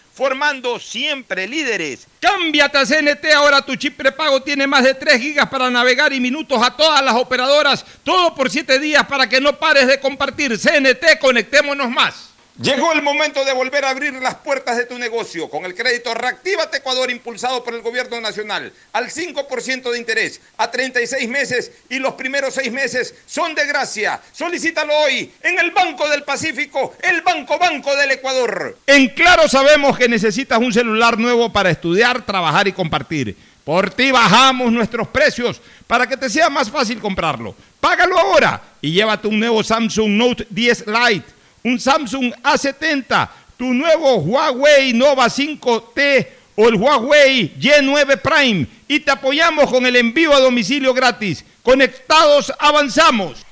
formando siempre líderes. Cámbiate a CNT, ahora tu chip prepago tiene más de 3 gigas para navegar y minutos a todas las operadoras, todo por 7 días para que no pares de compartir. CNT, conectémonos más. Llegó el momento de volver a abrir las puertas de tu negocio con el crédito Reactívate Ecuador impulsado por el gobierno nacional al 5% de interés a 36 meses y los primeros 6 meses son de gracia. Solicítalo hoy en el Banco del Pacífico, el Banco Banco del Ecuador. En Claro sabemos que necesitas un celular nuevo para estudiar, trabajar y compartir. Por ti bajamos nuestros precios para que te sea más fácil comprarlo. Págalo ahora y llévate un nuevo Samsung Note 10 Lite un Samsung A70, tu nuevo Huawei Nova 5T o el Huawei Y9 Prime y te apoyamos con el envío a domicilio gratis. Conectados avanzamos.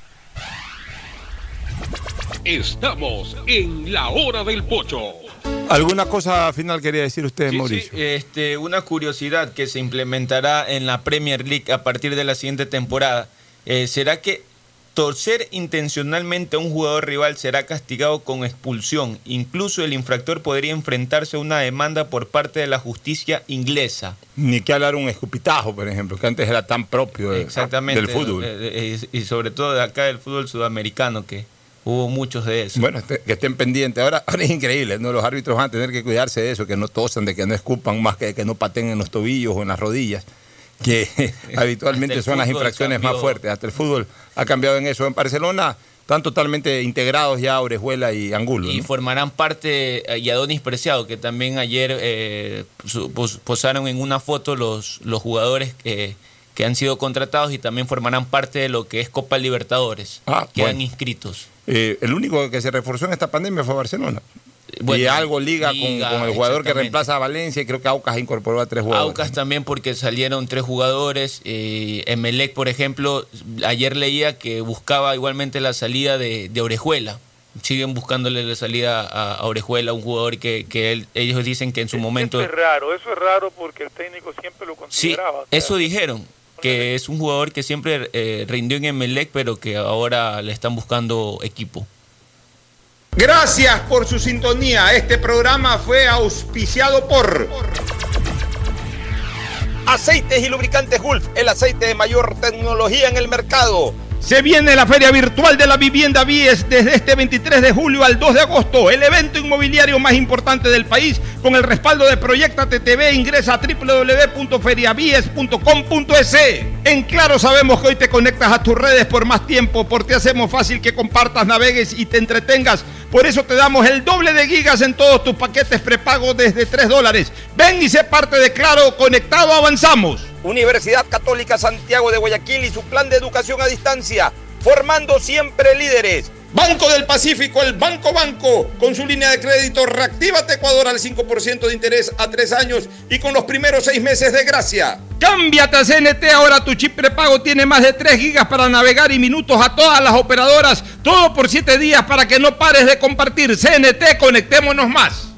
Estamos en la hora del pocho. ¿Alguna cosa final quería decir usted, Sí, Mauricio? sí, este, una curiosidad que se implementará en la Premier League a partir de la siguiente temporada. Eh, ¿Será que torcer intencionalmente a un jugador rival será castigado con expulsión? Incluso el infractor podría enfrentarse a una demanda por parte de la justicia inglesa. Ni que hablar un escupitajo, por ejemplo, que antes era tan propio de- Exactamente. del fútbol. Eh, eh, y sobre todo de acá del fútbol sudamericano, que hubo muchos de eso. Bueno, este- que estén pendientes. Ahora, ahora es increíble, ¿no? Los árbitros van a tener que cuidarse de eso, que no tosan, de que no escupan más, que, que no pateen en los tobillos o en las rodillas, que habitualmente son las infracciones más fuertes. Hasta el fútbol ha cambiado en eso. En Barcelona están totalmente integrados ya Orejuela y Angulo. Y ¿no? formarán parte, eh, y Adonis Preciado, que también ayer eh, posaron en una foto los, los jugadores que, que han sido contratados y también formarán parte de lo que es Copa Libertadores. Ah, Quedan bueno. inscritos. Eh, el único que se reforzó en esta pandemia fue Barcelona. Bueno, y algo liga, liga, con, con el jugador que reemplaza a Valencia y creo que Aucas incorporó a tres jugadores. Aucas también porque salieron tres jugadores. Eh, Emelec, por ejemplo, ayer leía que buscaba igualmente la salida de, de Orejuela. Siguen buscándole la salida a, a Orejuela, un jugador que, que él- ellos dicen que en su momento... Eso es raro, eso es raro porque el técnico siempre lo Sí, consideraba. o sea, eso dijeron, que es un jugador que siempre eh, rindió en Emelec, pero que ahora le están buscando equipo. Gracias por su sintonía. Este programa fue auspiciado por Aceites y lubricantes Gulf, el aceite de mayor tecnología en el mercado. Se viene la Feria Virtual de la Vivienda Vies desde este 23 de julio al 2 de agosto, el evento inmobiliario más importante del país con el respaldo de Proyecta TTV. Ingresa a www.feriavies.com.es. En Claro sabemos que hoy te conectas a tus redes por más tiempo, porque hacemos fácil que compartas, navegues y te entretengas. Por eso te damos el doble de gigas en todos tus paquetes prepago desde 3 dólares. Ven y sé parte de Claro, conectado avanzamos. Universidad Católica Santiago de Guayaquil y su plan de educación a distancia, formando siempre líderes. Banco del Pacífico, el Banco Banco, con su línea de crédito Reactívate Ecuador al 5% de interés a 3 años y con los primeros 6 meses de gracia. Cámbiate a CNT, ahora tu chip prepago tiene más de 3 gigas para navegar y minutos a todas las operadoras, todo por 7 días para que no pares de compartir. CNT, conectémonos más.